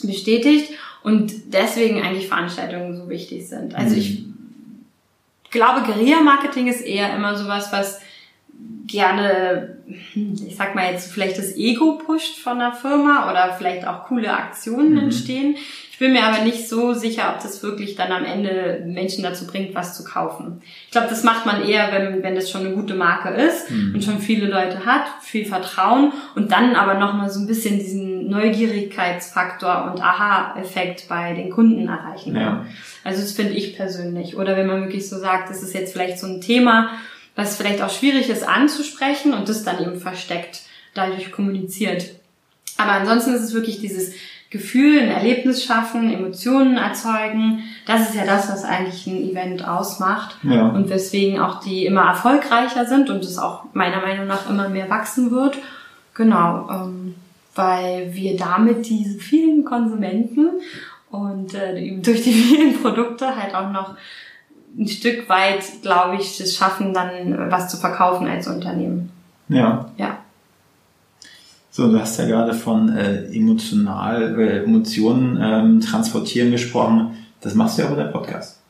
bestätigt und deswegen eigentlich Veranstaltungen so wichtig sind. Also ich glaube, Guerilla-Marketing ist eher immer sowas, was gerne, ich sag mal jetzt vielleicht das Ego pusht von der Firma oder vielleicht auch coole Aktionen entstehen. Ich bin mir aber nicht so sicher, ob das wirklich dann am Ende Menschen dazu bringt, was zu kaufen. Ich glaube, das macht man eher, wenn, wenn das schon eine gute Marke ist und schon viele Leute hat, viel Vertrauen und dann aber nochmal so ein bisschen diesen Neugierigkeitsfaktor und Aha-Effekt bei den Kunden erreichen kann. Ja. Also das finde ich persönlich. Oder wenn man wirklich so sagt, das ist jetzt vielleicht so ein Thema, was vielleicht auch schwierig ist anzusprechen und das dann eben versteckt dadurch kommuniziert. Aber ansonsten ist es wirklich dieses Gefühl, ein Erlebnis schaffen, Emotionen erzeugen. Das ist ja das, was eigentlich ein Event ausmacht. Ja. Und weswegen auch die immer erfolgreicher sind und es auch meiner Meinung nach immer mehr wachsen wird. Genau, ähm, weil wir damit diese vielen Konsumenten und äh, durch die vielen Produkte halt auch noch ein Stück weit, glaube ich, es schaffen, dann äh, was zu verkaufen als Unternehmen. Ja. Ja. So, du hast ja gerade von äh, emotional, äh, Emotionen ähm, transportieren gesprochen. Das machst du ja auch mit deinem Podcast.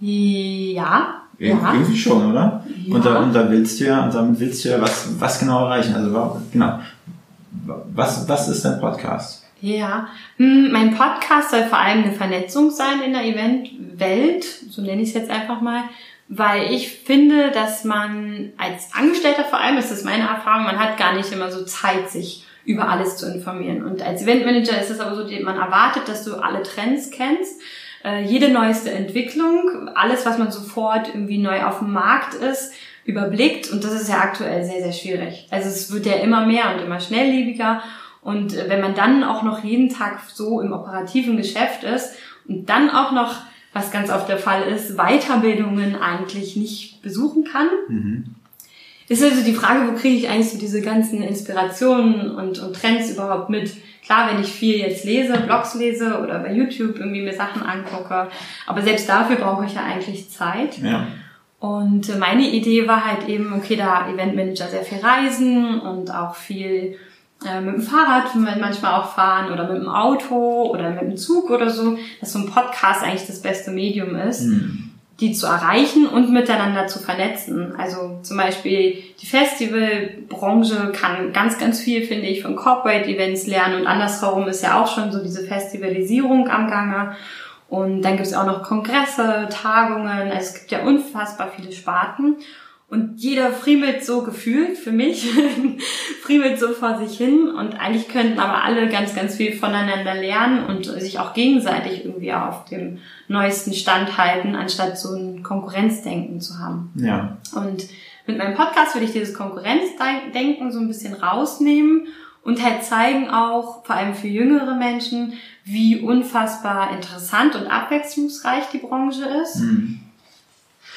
Ja. Ir Ja. Irgendwie schon, oder? Ja. Und, da, und da willst du ja, und damit willst du ja was, was genau erreichen. Also genau. Was, was ist dein Podcast? Ja, Hm, mein Podcast soll vor allem eine Vernetzung sein in der Eventwelt, so nenne ich es jetzt einfach mal, weil ich finde, dass man als Angestellter vor allem, das ist meine Erfahrung, man hat gar nicht immer so Zeit, sich über alles zu informieren. Und als Eventmanager ist es aber so, man erwartet, dass du alle Trends kennst, äh, jede neueste Entwicklung, alles, was man sofort irgendwie neu auf dem Markt ist, überblickt. Und das ist ja aktuell sehr, sehr schwierig. Also es wird ja immer mehr und immer schnelllebiger. Und äh, wenn man dann auch noch jeden Tag so im operativen Geschäft ist und dann auch noch, was ganz oft der Fall ist, Weiterbildungen eigentlich nicht besuchen kann, ist also die Frage, wo kriege ich eigentlich so diese ganzen Inspirationen und, und Trends überhaupt mit? Klar, wenn ich viel jetzt lese, Blogs lese oder bei YouTube irgendwie mir Sachen angucke, aber selbst dafür brauche ich ja eigentlich Zeit. Ja. Und äh, meine Idee war halt eben, okay, da Eventmanager sehr viel reisen und auch viel äh, mit dem Fahrrad manchmal auch fahren oder mit dem Auto oder mit dem Zug oder so, dass so ein Podcast eigentlich das beste Medium ist, die zu erreichen und miteinander zu vernetzen. Also zum Beispiel die Festivalbranche kann ganz, ganz viel, finde ich, von Corporate Events lernen und andersherum ist ja auch schon so diese Festivalisierung am Gange. Und dann gibt es auch noch Kongresse, Tagungen, also es gibt ja unfassbar viele Sparten. Und jeder friemelt so gefühlt, für mich, friemelt so vor sich hin. Und eigentlich könnten aber alle ganz, ganz viel voneinander lernen und sich auch gegenseitig irgendwie auf dem neuesten Stand halten, anstatt so ein Konkurrenzdenken zu haben. Ja. Und mit meinem Podcast will ich dieses Konkurrenzdenken so ein bisschen rausnehmen und halt zeigen auch, vor allem für jüngere Menschen, wie unfassbar interessant und abwechslungsreich die Branche ist.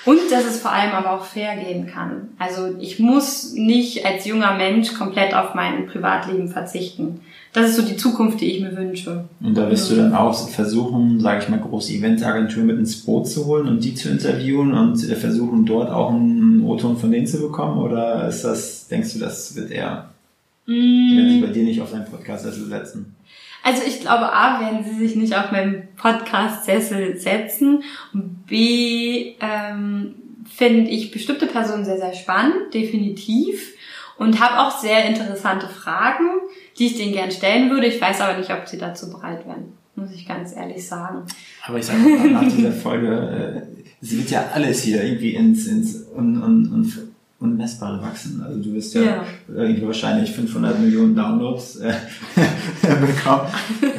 Und dass es vor allem aber auch fair gehen kann. Also ich muss nicht als junger Mensch komplett auf mein Privatleben verzichten. Das ist so die Zukunft, die ich mir wünsche. Und da wirst du dann auch versuchen, sage ich mal, große Eventagenturen mit ins Boot zu holen und die zu interviewen und äh, versuchen dort auch einen O-Ton von denen zu bekommen? Oder ist das, denkst du, das wird eher Die werden sich bei dir nicht auf deinen Podcast-Sessel setzen. Also ich glaube, A, werden sie sich nicht auf meinen Podcast-Sessel setzen. Und B, ähm, finde ich bestimmte Personen sehr, sehr spannend, definitiv. Und habe auch sehr interessante Fragen, die ich denen gern stellen würde. Ich weiß aber nicht, ob sie dazu bereit wären, muss ich ganz ehrlich sagen. Aber ich sage mal, nach dieser Folge, äh, sie wird ja alles hier irgendwie ins, ins un, un, un, Unmessbare wachsen. Also du wirst ja, Ja. irgendwie wahrscheinlich 500 Millionen Downloads äh, bekommen.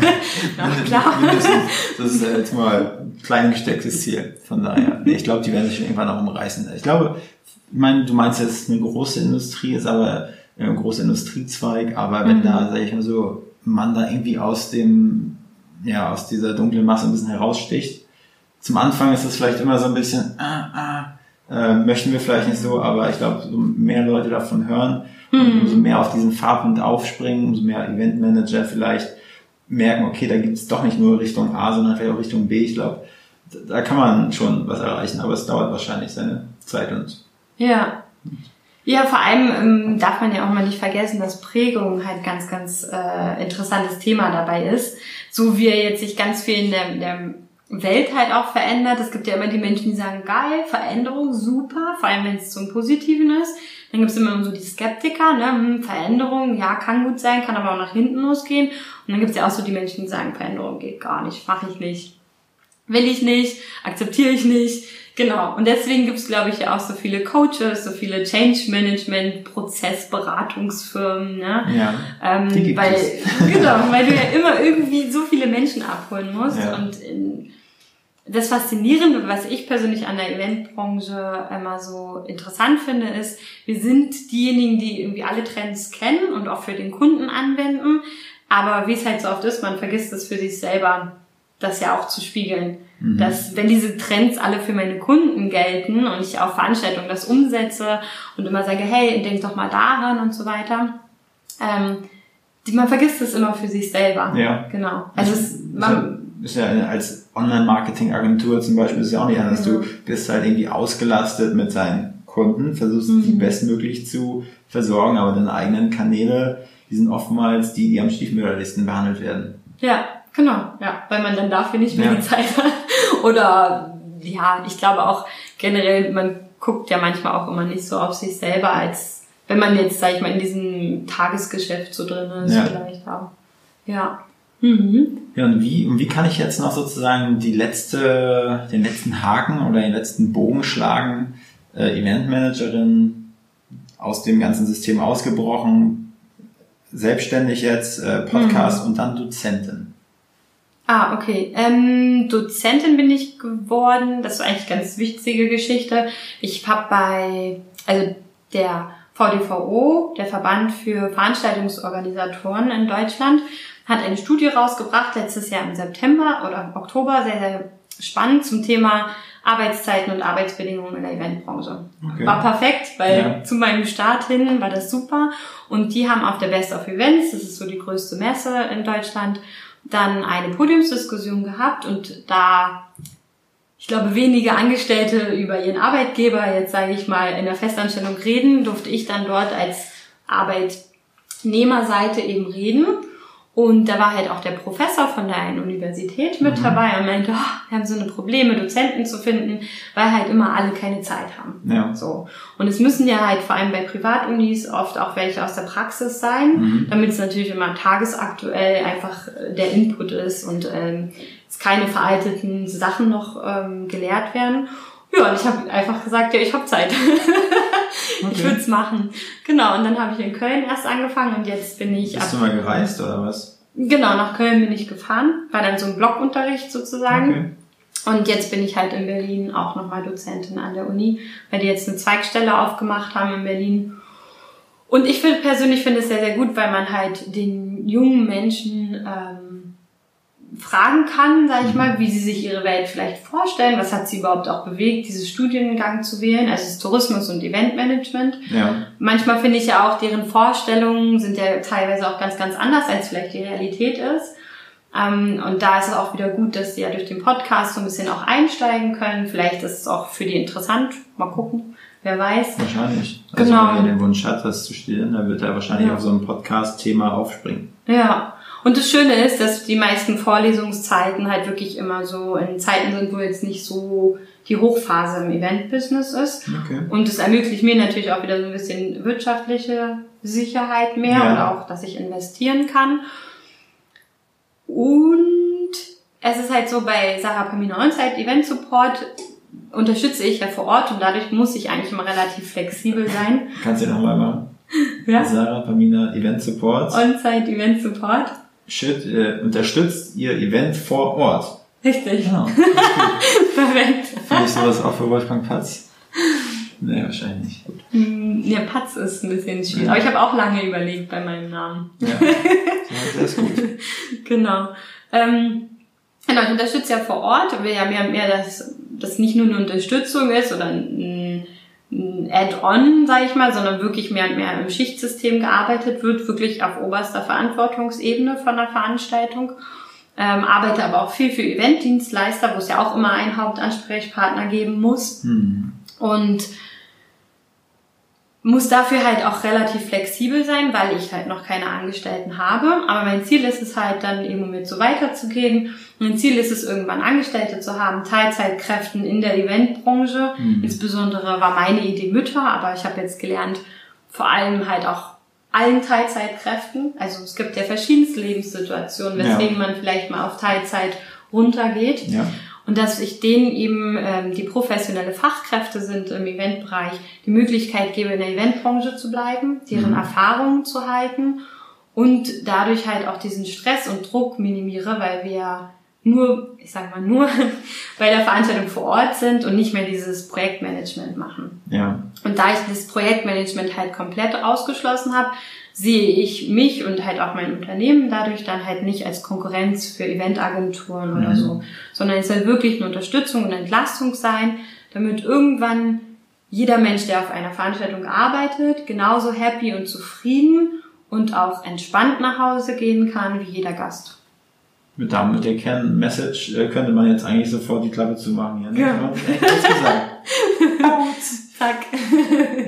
Ja, klar. Das ist äh, jetzt mal ein klein gestecktes Ziel. Von daher, ich glaube, die werden sich irgendwann noch umreißen. Ich glaube, ich meine, du meinst jetzt eine große Industrie ist, aber äh, ein großer Industriezweig, aber wenn Mhm. da, sag ich mal so, man da irgendwie aus dem, ja, aus dieser dunklen Masse ein bisschen heraussticht. Zum Anfang ist es vielleicht immer so ein bisschen, ah, ah, äh, möchten wir vielleicht nicht so, aber ich glaube, so mehr Leute davon hören und umso mehr auf diesen Fahrpunkt aufspringen, umso mehr Eventmanager vielleicht merken, okay, da gibt es doch nicht nur Richtung A, sondern vielleicht auch Richtung B. Ich glaube, da- kann man schon was erreichen, aber es dauert wahrscheinlich seine Zeit und Ja. Ja, vor allem ähm, darf man ja auch mal nicht vergessen, dass Prägung halt ganz, ganz äh, interessantes Thema dabei ist. So wie er jetzt sich ganz viel in der, in der Welt halt auch verändert. Es gibt ja immer die Menschen, die sagen, geil, Veränderung, super, vor allem wenn es zum Positiven ist. Dann gibt es immer so die Skeptiker, ne? hm, Veränderung, ja, kann gut sein, kann aber auch nach hinten losgehen. Und dann gibt es ja auch so die Menschen, die sagen, Veränderung geht gar nicht, mache ich nicht will ich nicht, akzeptiere ich nicht. Genau. Und deswegen gibt es, glaube ich, ja auch so viele Coaches, so viele Change Management, Prozessberatungsfirmen, ne? ja. Ähm, Die gibt weil, es. genau, weil du ja immer irgendwie so viele Menschen abholen musst. Ja. Und in, das Faszinierende, was ich persönlich an der Eventbranche immer so interessant finde, ist, wir sind diejenigen, die irgendwie alle Trends kennen und auch für den Kunden anwenden. Aber wie es halt so oft ist, man vergisst es für sich selber, das ja auch zu spiegeln. Mhm. Dass, wenn diese Trends alle für meine Kunden gelten und ich auf Veranstaltungen das umsetze und immer sage, hey, denk doch mal daran und so weiter, ähm, die, man vergisst es immer für sich selber. Ja. Genau. Also es, man, ist ja als Online-Marketing-Agentur zum Beispiel ist ja auch nicht anders. Du bist halt irgendwie ausgelastet mit deinen Kunden, versuchst Mhm. die bestmöglich zu versorgen, aber deine eigenen Kanäle, die sind oftmals die, die am stiefmütterlichsten behandelt werden. Ja, genau, ja, weil man dann dafür nicht mehr Ja. die Zeit hat. Oder ja, ich glaube auch generell, man guckt ja manchmal auch immer nicht so auf sich selber, als wenn man jetzt, sag ich mal, in diesem Tagesgeschäft so drin ist, Ja. vielleicht auch. Ja. Mhm. Ja, und wie, und wie kann ich jetzt noch sozusagen die letzte, den letzten Haken oder den letzten Bogen schlagen? Äh, Eventmanagerin aus dem ganzen System ausgebrochen, selbstständig jetzt, äh, Podcast und dann Dozentin. Ah, okay. Ähm, Dozentin bin ich geworden. Das ist eigentlich eine ganz wichtige Geschichte. Ich habe bei, also der VDVO, der Verband für Veranstaltungsorganisatoren in Deutschland, hat eine Studie rausgebracht, letztes Jahr im September oder Oktober, sehr, sehr spannend zum Thema Arbeitszeiten und Arbeitsbedingungen in der Eventbranche. Okay. War perfekt, weil Ja. zu meinem Start hin war das super. Und die haben auf der Best of Events, das ist so die größte Messe in Deutschland, dann eine Podiumsdiskussion gehabt und da ich glaube, wenige Angestellte über ihren Arbeitgeber, jetzt sage ich mal, in der Festanstellung reden, durfte ich dann dort als Arbeitnehmerseite eben reden. Und da war halt auch der Professor von der einen Universität mit Mhm. dabei und meinte, oh, wir haben so eine Probleme, Dozenten zu finden, weil halt immer alle keine Zeit haben. Ja. So. Und es müssen ja halt vor allem bei Privatunis oft auch welche aus der Praxis sein, Mhm. damit es natürlich immer tagesaktuell einfach äh, der Input ist und ähm, es keine veralteten Sachen noch ähm, gelehrt werden. Ja, und ich habe einfach gesagt, ja, ich habe Zeit. Ich Okay. würde es machen. Genau, und dann habe ich in Köln erst angefangen und jetzt bin ich Bist du mal gereist oder was? Genau, nach Köln bin ich gefahren, war dann so ein Blockunterricht sozusagen. Und jetzt bin ich halt in Berlin auch nochmal Dozentin an der Uni, weil die jetzt eine Zweigstelle aufgemacht haben in Berlin. Und ich finde persönlich finde es sehr, sehr gut, weil man halt den jungen Menschen ähm, fragen kann, sage ich mal, wie sie sich ihre Welt vielleicht vorstellen, was hat sie überhaupt auch bewegt, diesen Studiengang zu wählen, also das Tourismus und Eventmanagement. Ja. Manchmal finde ich ja auch, deren Vorstellungen sind ja teilweise auch ganz, ganz anders, als vielleicht die Realität ist. Ähm, und da ist es auch wieder gut, dass sie ja durch den Podcast so ein bisschen auch einsteigen können. Vielleicht ist es auch für die interessant. Mal gucken. wer weiß. Wahrscheinlich. Also Genau. wenn er den Wunsch hat, das zu studieren, dann wird er wahrscheinlich Ja. auf so ein Podcast-Thema aufspringen. Ja. Und das Schöne ist, dass die meisten Vorlesungszeiten halt wirklich immer so in Zeiten sind, wo jetzt nicht so die Hochphase im Event-Business ist. Okay. Und es ermöglicht mir natürlich auch wieder so ein bisschen wirtschaftliche Sicherheit mehr Ja. oder auch, dass ich investieren kann. Und es ist halt so, bei Sarah Pamina On-Site Event Support unterstütze ich ja vor Ort und dadurch muss ich eigentlich immer relativ flexibel sein. Kannst du nochmal machen? Ja? Sarah Pamina Event Support. On-Site Event Support. Shit, äh, unterstützt ihr Event vor Ort. Richtig. Ja. Perfekt. Finde ich sowas auch für Wolfgang Patz? Nee, wahrscheinlich nicht. Gut. Hm, Ja, Patz ist ein bisschen schwierig. Aber ich habe auch lange überlegt bei meinem Namen. Ja. ja das ist gut. Genau. Ähm, genau, ich unterstütze ja vor Ort. Wir haben ja mehr, dass das nicht nur eine Unterstützung ist oder ein Add-on, sage ich mal, sondern wirklich mehr und mehr im Schichtsystem gearbeitet wird, wirklich auf oberster Verantwortungsebene von der Veranstaltung. Ähm, arbeite aber auch viel für Eventdienstleister, wo es ja auch immer einen Hauptansprechpartner geben muss. Hm. Und muss dafür halt auch relativ flexibel sein, weil ich halt noch keine Angestellten habe. Aber mein Ziel ist es halt dann eben mit so weiterzugehen. Mein Ziel ist es irgendwann Angestellte zu haben, Teilzeitkräften in der Eventbranche. Mhm. Insbesondere war meine Idee Mütter, aber ich habe jetzt gelernt, vor allem halt auch allen Teilzeitkräften. Also es gibt ja verschiedenste Lebenssituationen, Ja. weswegen man vielleicht mal auf Teilzeit runtergeht. Ja. Und dass ich denen eben, ähm, die professionelle Fachkräfte sind im Eventbereich, die Möglichkeit gebe, in der Eventbranche zu bleiben, deren Mhm. Erfahrungen zu halten und dadurch halt auch diesen Stress und Druck minimiere, weil wir nur, ich sag mal nur, bei der Veranstaltung vor Ort sind und nicht mehr dieses Projektmanagement machen. Ja. Und da ich das Projektmanagement halt komplett ausgeschlossen habe, sehe ich mich und halt auch mein Unternehmen dadurch dann halt nicht als Konkurrenz für Eventagenturen oder Mhm. so, sondern es soll wirklich eine Unterstützung und Entlastung sein, damit irgendwann jeder Mensch, der auf einer Veranstaltung arbeitet, genauso happy und zufrieden und auch entspannt nach Hause gehen kann wie jeder Gast. Mit, der- mit der Kernmessage äh, könnte man jetzt eigentlich sofort die Klappe zumachen. Ja, ne? Ja. Echt gesagt. Zack.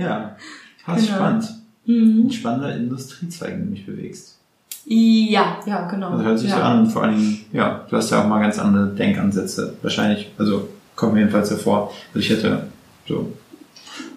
Ja, fast Genau. spannend. Mhm. Ein spannender Industriezweig, in dem du dich bewegst. Ja, ja, genau. Also hört sich ja. so an und vor allen Dingen, ja, du hast ja auch mal ganz andere Denkansätze. Wahrscheinlich, also kommt mir jedenfalls so vor. Also ich hätte so,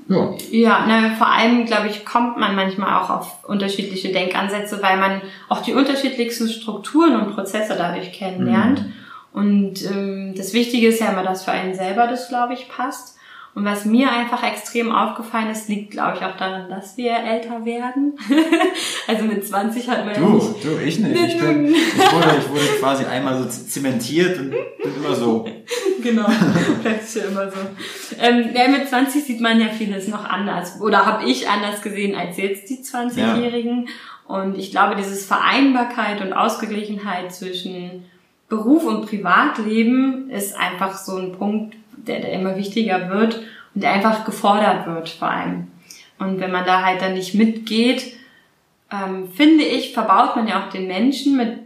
ja, Ja, na, vor allem, glaube ich, kommt man manchmal auch auf unterschiedliche Denkansätze, weil man auch die unterschiedlichsten Strukturen und Prozesse dadurch kennenlernt. Und ähm, das Wichtige ist ja immer, dass für einen selber das, glaube ich, passt. Und was mir einfach extrem aufgefallen ist, liegt, glaube ich, auch daran, dass wir älter werden. also mit 20 hat man ja Du, nicht du, ich nicht. Ich, bin, ich, wurde, ich wurde quasi einmal so zementiert und bin immer so. Genau, das ist ja immer so. Ähm, ja, mit 20 sieht man ja vieles noch anders. Oder habe ich anders gesehen als jetzt die 20-Jährigen. Und ich glaube, dieses Vereinbarkeit und Ausgeglichenheit zwischen Beruf und Privatleben ist einfach so ein Punkt, der, der immer wichtiger wird und der einfach gefordert wird vor allem. Und wenn man da halt dann nicht mitgeht, ähm, finde ich, verbaut man ja auch den Menschen, mit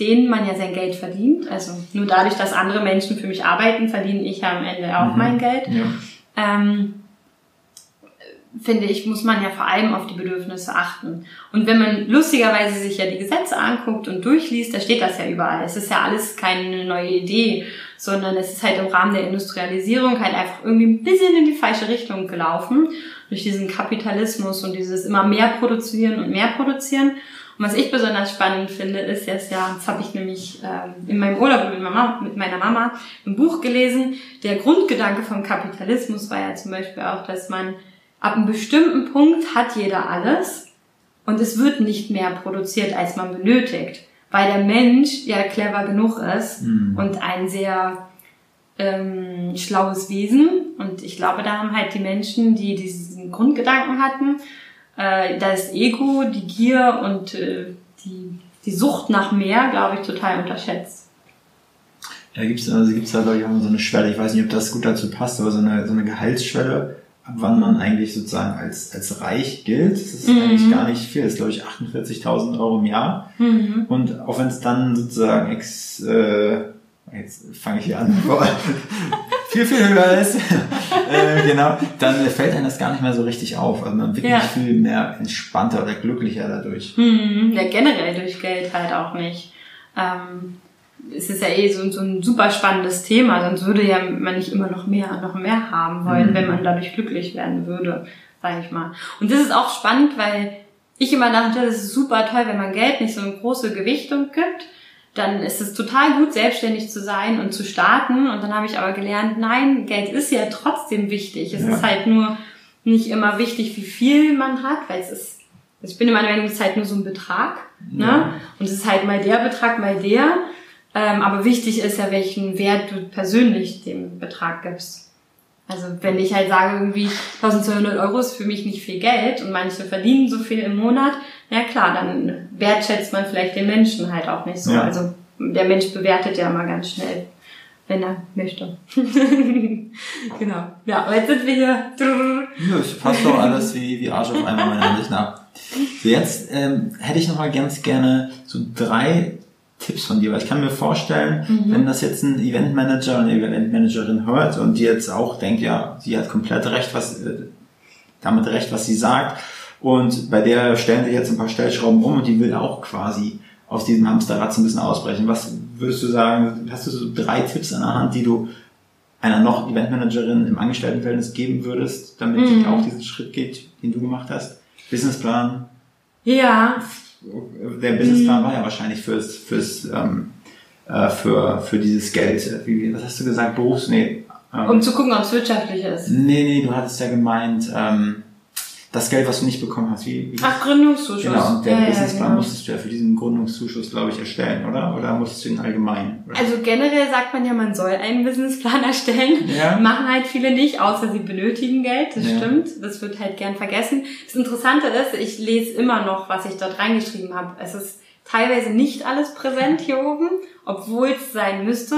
denen man ja sein Geld verdient. Also nur dadurch, dass andere Menschen für mich arbeiten, verdiene ich ja am Ende auch Mhm. mein Geld. Ja. Ähm, finde ich, muss man ja vor allem auf die Bedürfnisse achten. Und wenn man lustigerweise sich ja die Gesetze anguckt und durchliest, da steht das ja überall. Es ist ja alles keine neue Idee, sondern es ist halt im Rahmen der Industrialisierung halt einfach irgendwie ein bisschen in die falsche Richtung gelaufen. Durch diesen Kapitalismus und dieses immer mehr produzieren und mehr produzieren. Und was ich besonders spannend finde, ist jetzt ja, das habe ich nämlich ähm, in meinem Urlaub mit, Mama, mit meiner Mama im Buch gelesen, der Grundgedanke vom Kapitalismus war ja zum Beispiel auch, dass man ab einem bestimmten Punkt hat jeder alles und es wird nicht mehr produziert, als man benötigt, weil der Mensch ja clever genug ist Mhm. und ein sehr ähm, schlaues Wesen. Und ich glaube, da haben halt die Menschen, die diesen Grundgedanken hatten, äh, das Ego, die Gier und äh, die, die Sucht nach mehr, glaube ich, total unterschätzt. Da gibt's also gibt's da, glaube ich, auch so eine Schwelle. Ich weiß nicht, ob das gut dazu passt, aber so eine, so eine Gehaltsschwelle, ab wann man eigentlich sozusagen als, als reich gilt. Das ist Mhm. eigentlich gar nicht viel. Das ist, glaube ich, 48.000 Euro im Jahr. Mhm. Und auch wenn es dann sozusagen ex, äh, jetzt fange ich hier an, viel, viel höher ist, äh, genau, dann fällt einem das gar nicht mehr so richtig auf. Also man wird Ja. nicht viel mehr entspannter oder glücklicher dadurch. Hm, ja, generell durch Geld halt auch nicht. Ähm, es ist ja eh so, so ein super spannendes Thema, sonst würde ja man nicht immer noch mehr, noch mehr haben wollen, Mhm. wenn man dadurch glücklich werden würde, sage ich mal. Und das ist auch spannend, weil ich immer dachte, das ist super toll, wenn man Geld nicht so eine große Gewichtung gibt, dann ist es total gut, selbstständig zu sein und zu starten. Und dann habe ich aber gelernt, nein, Geld ist ja trotzdem wichtig. Es Ja. ist halt nur nicht immer wichtig, wie viel man hat, weil es ist, ich bin immer der Meinung, es ist halt nur so ein Betrag. Ne? Ja. Und es ist halt mal der Betrag, mal der. Ähm, aber wichtig ist ja, welchen Wert du persönlich dem Betrag gibst. Also wenn ich halt sage, irgendwie 1200 Euro ist für mich nicht viel Geld und manche verdienen so viel im Monat, ja klar, dann wertschätzt man vielleicht den Menschen halt auch nicht so. Ja. Also der Mensch bewertet ja mal ganz schnell, wenn er möchte. genau. Ja, aber jetzt sind wir hier. Ja, es passt doch alles wie, wie Arsch auf einmal meiner Ansicht nach. So, jetzt ähm, hätte ich noch mal ganz gerne so drei Tipps von dir, weil ich kann mir vorstellen, wenn das jetzt ein Eventmanager oder eine Eventmanagerin hört und die jetzt auch denkt, ja, sie hat komplett recht, was äh, damit recht, was sie sagt und bei der stellen sich jetzt ein paar Stellschrauben um und die will auch quasi aus diesem Hamsterrad so ein bisschen ausbrechen. Was würdest du sagen, hast du so drei Tipps an der Hand, die du einer noch Eventmanagerin im Angestelltenverhältnis geben würdest, damit sie auch diesen Schritt geht, den du gemacht hast? Businessplan. Ja, Der Businessplan war ja wahrscheinlich fürs, fürs, ähm, äh, für, für dieses Geld. Wie, was hast du gesagt? Berufs, nee. Ähm, um zu gucken, ob es wirtschaftlich ist. nee, nee, du hattest ja gemeint, ähm, das Geld, was du nicht bekommen hast. Wie, wie Ach, Gründungszuschuss. Genau, und der Ja, ja, Businessplan genau. musstest du ja für diesen Gründungszuschuss, glaube ich, erstellen, oder? Oder musstest du ihn allgemein? Oder? Also generell sagt man ja, man soll einen Businessplan erstellen. Ja. Machen halt viele nicht, außer sie benötigen Geld. Das Ja. stimmt. Das wird halt gern vergessen. Das Interessante ist, ich lese immer noch, was ich dort reingeschrieben habe. Es ist teilweise nicht alles präsent hier oben, obwohl es sein müsste.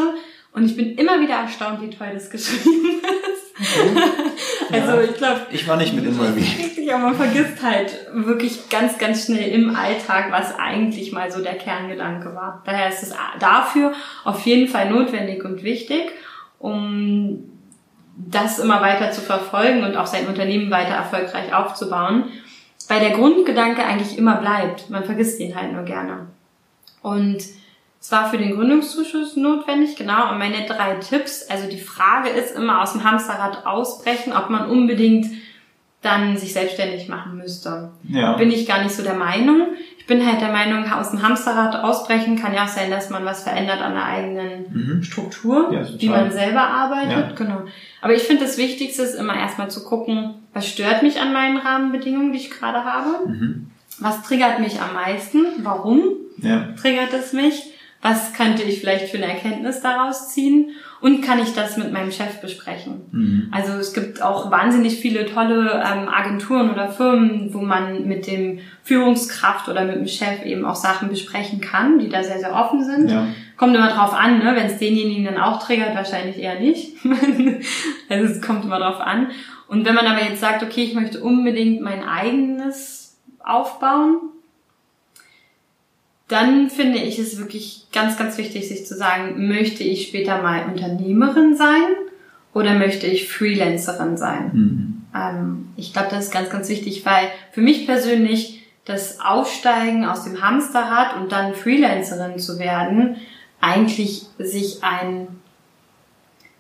Und ich bin immer wieder erstaunt, wie toll das geschrieben ist. also Ja. ich glaube, ich war nicht mit involviert. Aber man vergisst halt wirklich ganz, ganz schnell im Alltag, was eigentlich mal so der Kerngedanke war. Daher ist es dafür auf jeden Fall notwendig und wichtig, um das immer weiter zu verfolgen und auch sein Unternehmen weiter erfolgreich aufzubauen, weil der Grundgedanke eigentlich immer bleibt. Man vergisst ihn halt nur gerne. Und es war für den Gründungszuschuss notwendig, genau. Und meine drei Tipps, also die Frage ist immer aus dem Hamsterrad ausbrechen, ob man unbedingt dann sich selbstständig machen müsste. Ja. Bin ich gar nicht so der Meinung. Ich bin halt der Meinung, aus dem Hamsterrad ausbrechen kann ja auch sein, dass man was verändert an der eigenen Mhm. Struktur, Ja, wie man selber arbeitet. Ja. Genau. Aber ich finde, das Wichtigste ist immer erstmal zu gucken, was stört mich an meinen Rahmenbedingungen, die ich gerade habe? Mhm. Was triggert mich am meisten? Warum? Ja. triggert es mich? Was könnte ich vielleicht für eine Erkenntnis daraus ziehen? Und kann ich das mit meinem Chef besprechen? Mhm. Also es gibt auch wahnsinnig viele tolle ähm, Agenturen oder Firmen, wo man mit dem Führungskraft oder mit dem Chef eben auch Sachen besprechen kann, die da sehr, sehr offen sind. Ja. Kommt immer drauf an, ne? wenn es denjenigen dann auch triggert, wahrscheinlich eher nicht. also es kommt immer drauf an. Und wenn man aber jetzt sagt, okay, ich möchte unbedingt mein eigenes aufbauen, dann finde ich es wirklich ganz, ganz wichtig, sich zu sagen, möchte ich später mal Unternehmerin sein oder möchte ich Freelancerin sein? Mhm. Ähm, ich glaube, das ist ganz, ganz wichtig, weil für mich persönlich das Aufsteigen aus dem Hamsterrad und dann Freelancerin zu werden, eigentlich sich ein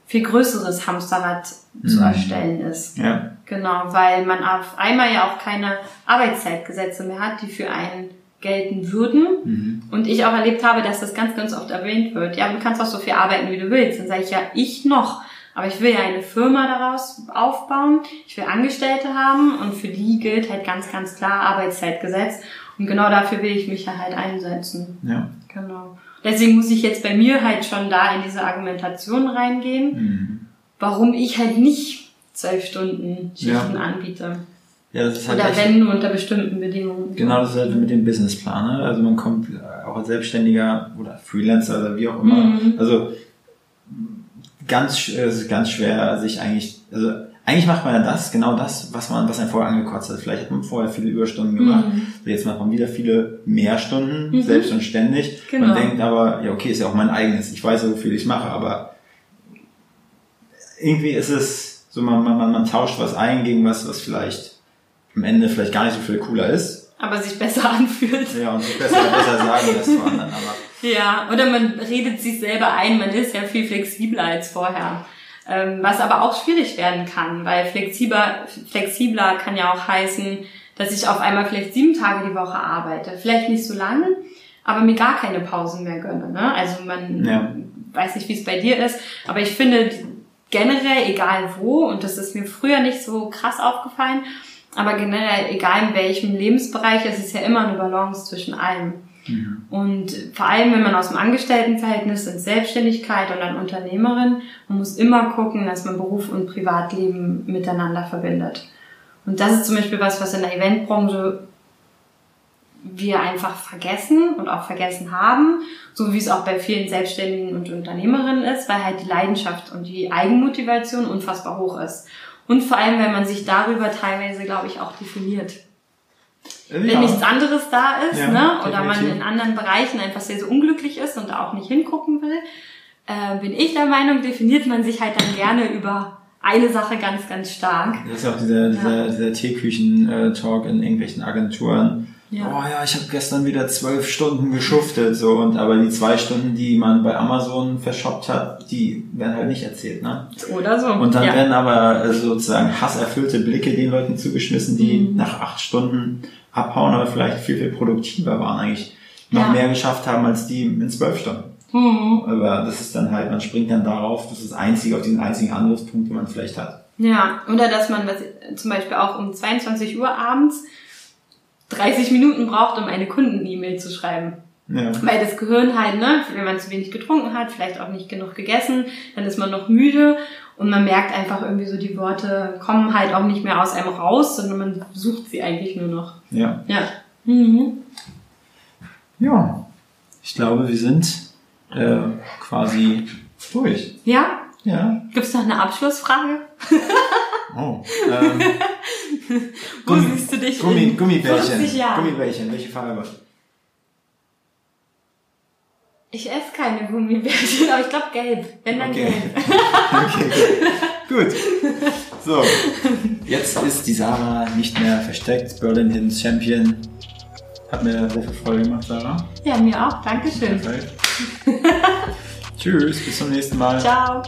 viel größeres Hamsterrad zu Mhm. erstellen ist. Ja. Genau, weil man auf einmal ja auch keine Arbeitszeitgesetze mehr hat, die für einen gelten würden. Mhm. Und ich auch erlebt habe, dass das ganz, ganz oft erwähnt wird. Ja, du kannst auch so viel arbeiten, wie du willst. Dann sage ich ja, ich noch. Aber ich will ja eine Firma daraus aufbauen. Ich will Angestellte haben und für die gilt halt ganz, ganz klar Arbeitszeitgesetz. Und genau dafür will ich mich ja halt einsetzen. Ja. Genau. Deswegen muss ich jetzt bei mir halt schon da in diese Argumentation reingehen, Mhm. warum ich halt nicht zwölf Stunden Schichten Ja. anbiete. Ja, das ist halt Oder wenn nur unter bestimmten Bedingungen. genau das ist halt mit dem Businessplan. Ne? Also man kommt auch als Selbstständiger oder Freelancer oder wie auch immer. Mhm. Also ganz, es ist ganz schwer, sich eigentlich, also eigentlich macht man ja das, genau das, was man, was einen vorher angekotzt hat. Vielleicht hat man vorher viele Überstunden gemacht. Mhm. Jetzt macht man wieder viele mehr Stunden, Mhm. selbst und ständig. Genau. Man denkt aber, ja okay, ist ja auch mein eigenes. Ich weiß ja, wie viel ich mache, aber irgendwie ist es so, man, man, man tauscht was ein gegen was, was vielleicht am Ende vielleicht gar nicht so viel cooler ist. Aber sich besser anfühlt. Ja, und sich besser, besser sagen lässt zu anderen. Aber Ja, oder man redet sich selber ein, man ist ja viel flexibler als vorher. Ähm, was aber auch schwierig werden kann, weil flexibler, flexibler kann ja auch heißen, dass ich auf einmal vielleicht sieben Tage die Woche arbeite. Vielleicht nicht so lange, aber mir gar keine Pausen mehr gönne. Ne? Also man Ja. weiß nicht, wie es bei dir ist, aber ich finde generell, egal wo, und das ist mir früher nicht so krass aufgefallen, aber generell, egal in welchem Lebensbereich, es ist ja immer eine Balance zwischen allem. Und vor allem, wenn man aus dem Angestelltenverhältnis in Selbstständigkeit und dann Unternehmerin, man muss immer gucken, dass man Beruf und Privatleben miteinander verbindet. Und das ist zum Beispiel was, was in der Eventbranche wir einfach vergessen und auch vergessen haben, so wie es auch bei vielen Selbstständigen und Unternehmerinnen ist, weil halt die Leidenschaft und die Eigenmotivation unfassbar hoch ist. Und vor allem, wenn man sich darüber teilweise, glaube ich, auch definiert wenn nichts anderes da ist, Ja, ne? oder man in anderen Bereichen einfach sehr, sehr unglücklich ist und auch nicht hingucken will, äh, bin ich der Meinung, definiert man sich halt dann gerne über eine Sache ganz, ganz stark. Das ist ja auch dieser, dieser, dieser Teeküchen-Talk in irgendwelchen Agenturen. Ja. Oh ja, ich habe gestern wieder zwölf Stunden geschuftet, so und aber die zwei Stunden, die man bei Amazon verschoppt hat, die werden halt nicht erzählt, ne? Oder so. Und dann ja. werden aber äh, sozusagen hasserfüllte Blicke den Leuten zugeschmissen, die Mhm. nach acht Stunden abhauen, aber vielleicht viel, viel produktiver waren, eigentlich noch Ja. mehr geschafft haben als die in zwölf Stunden. Mhm. Aber das ist dann halt, man springt dann darauf, das ist das einzige, auf diesen einzigen Angriffspunkt, den man vielleicht hat. Ja, oder dass man was, zum Beispiel auch um 22 Uhr abends 30 Minuten braucht, um eine Kunden-E-Mail zu schreiben. Ja. Weil das Gehirn halt, ne, wenn man zu wenig getrunken hat, vielleicht auch nicht genug gegessen, dann ist man noch müde und man merkt einfach irgendwie so, die Worte kommen halt auch nicht mehr aus einem raus, sondern man sucht sie eigentlich nur noch. Ja. Ja. Mhm. Ja. Ich glaube, wir sind äh, quasi durch. Ja? Ja. Gibt's noch eine Abschlussfrage? Oh. Ähm, Wo Gummi- siehst du dich Gummi, in Gummibärchen. 50 Jahren? Gummibärchen, welche Farbe? Ich esse keine Gummibärchen, aber ich glaube gelb. Wenn dann Okay. gelb. Okay, gut. So, jetzt ist die Sarah nicht mehr versteckt. Berlin Hidden Champion. Hat mir sehr viel Freude gemacht, Sarah. Ja, mir auch. Dankeschön. Tschüss, bis zum nächsten Mal. Ciao.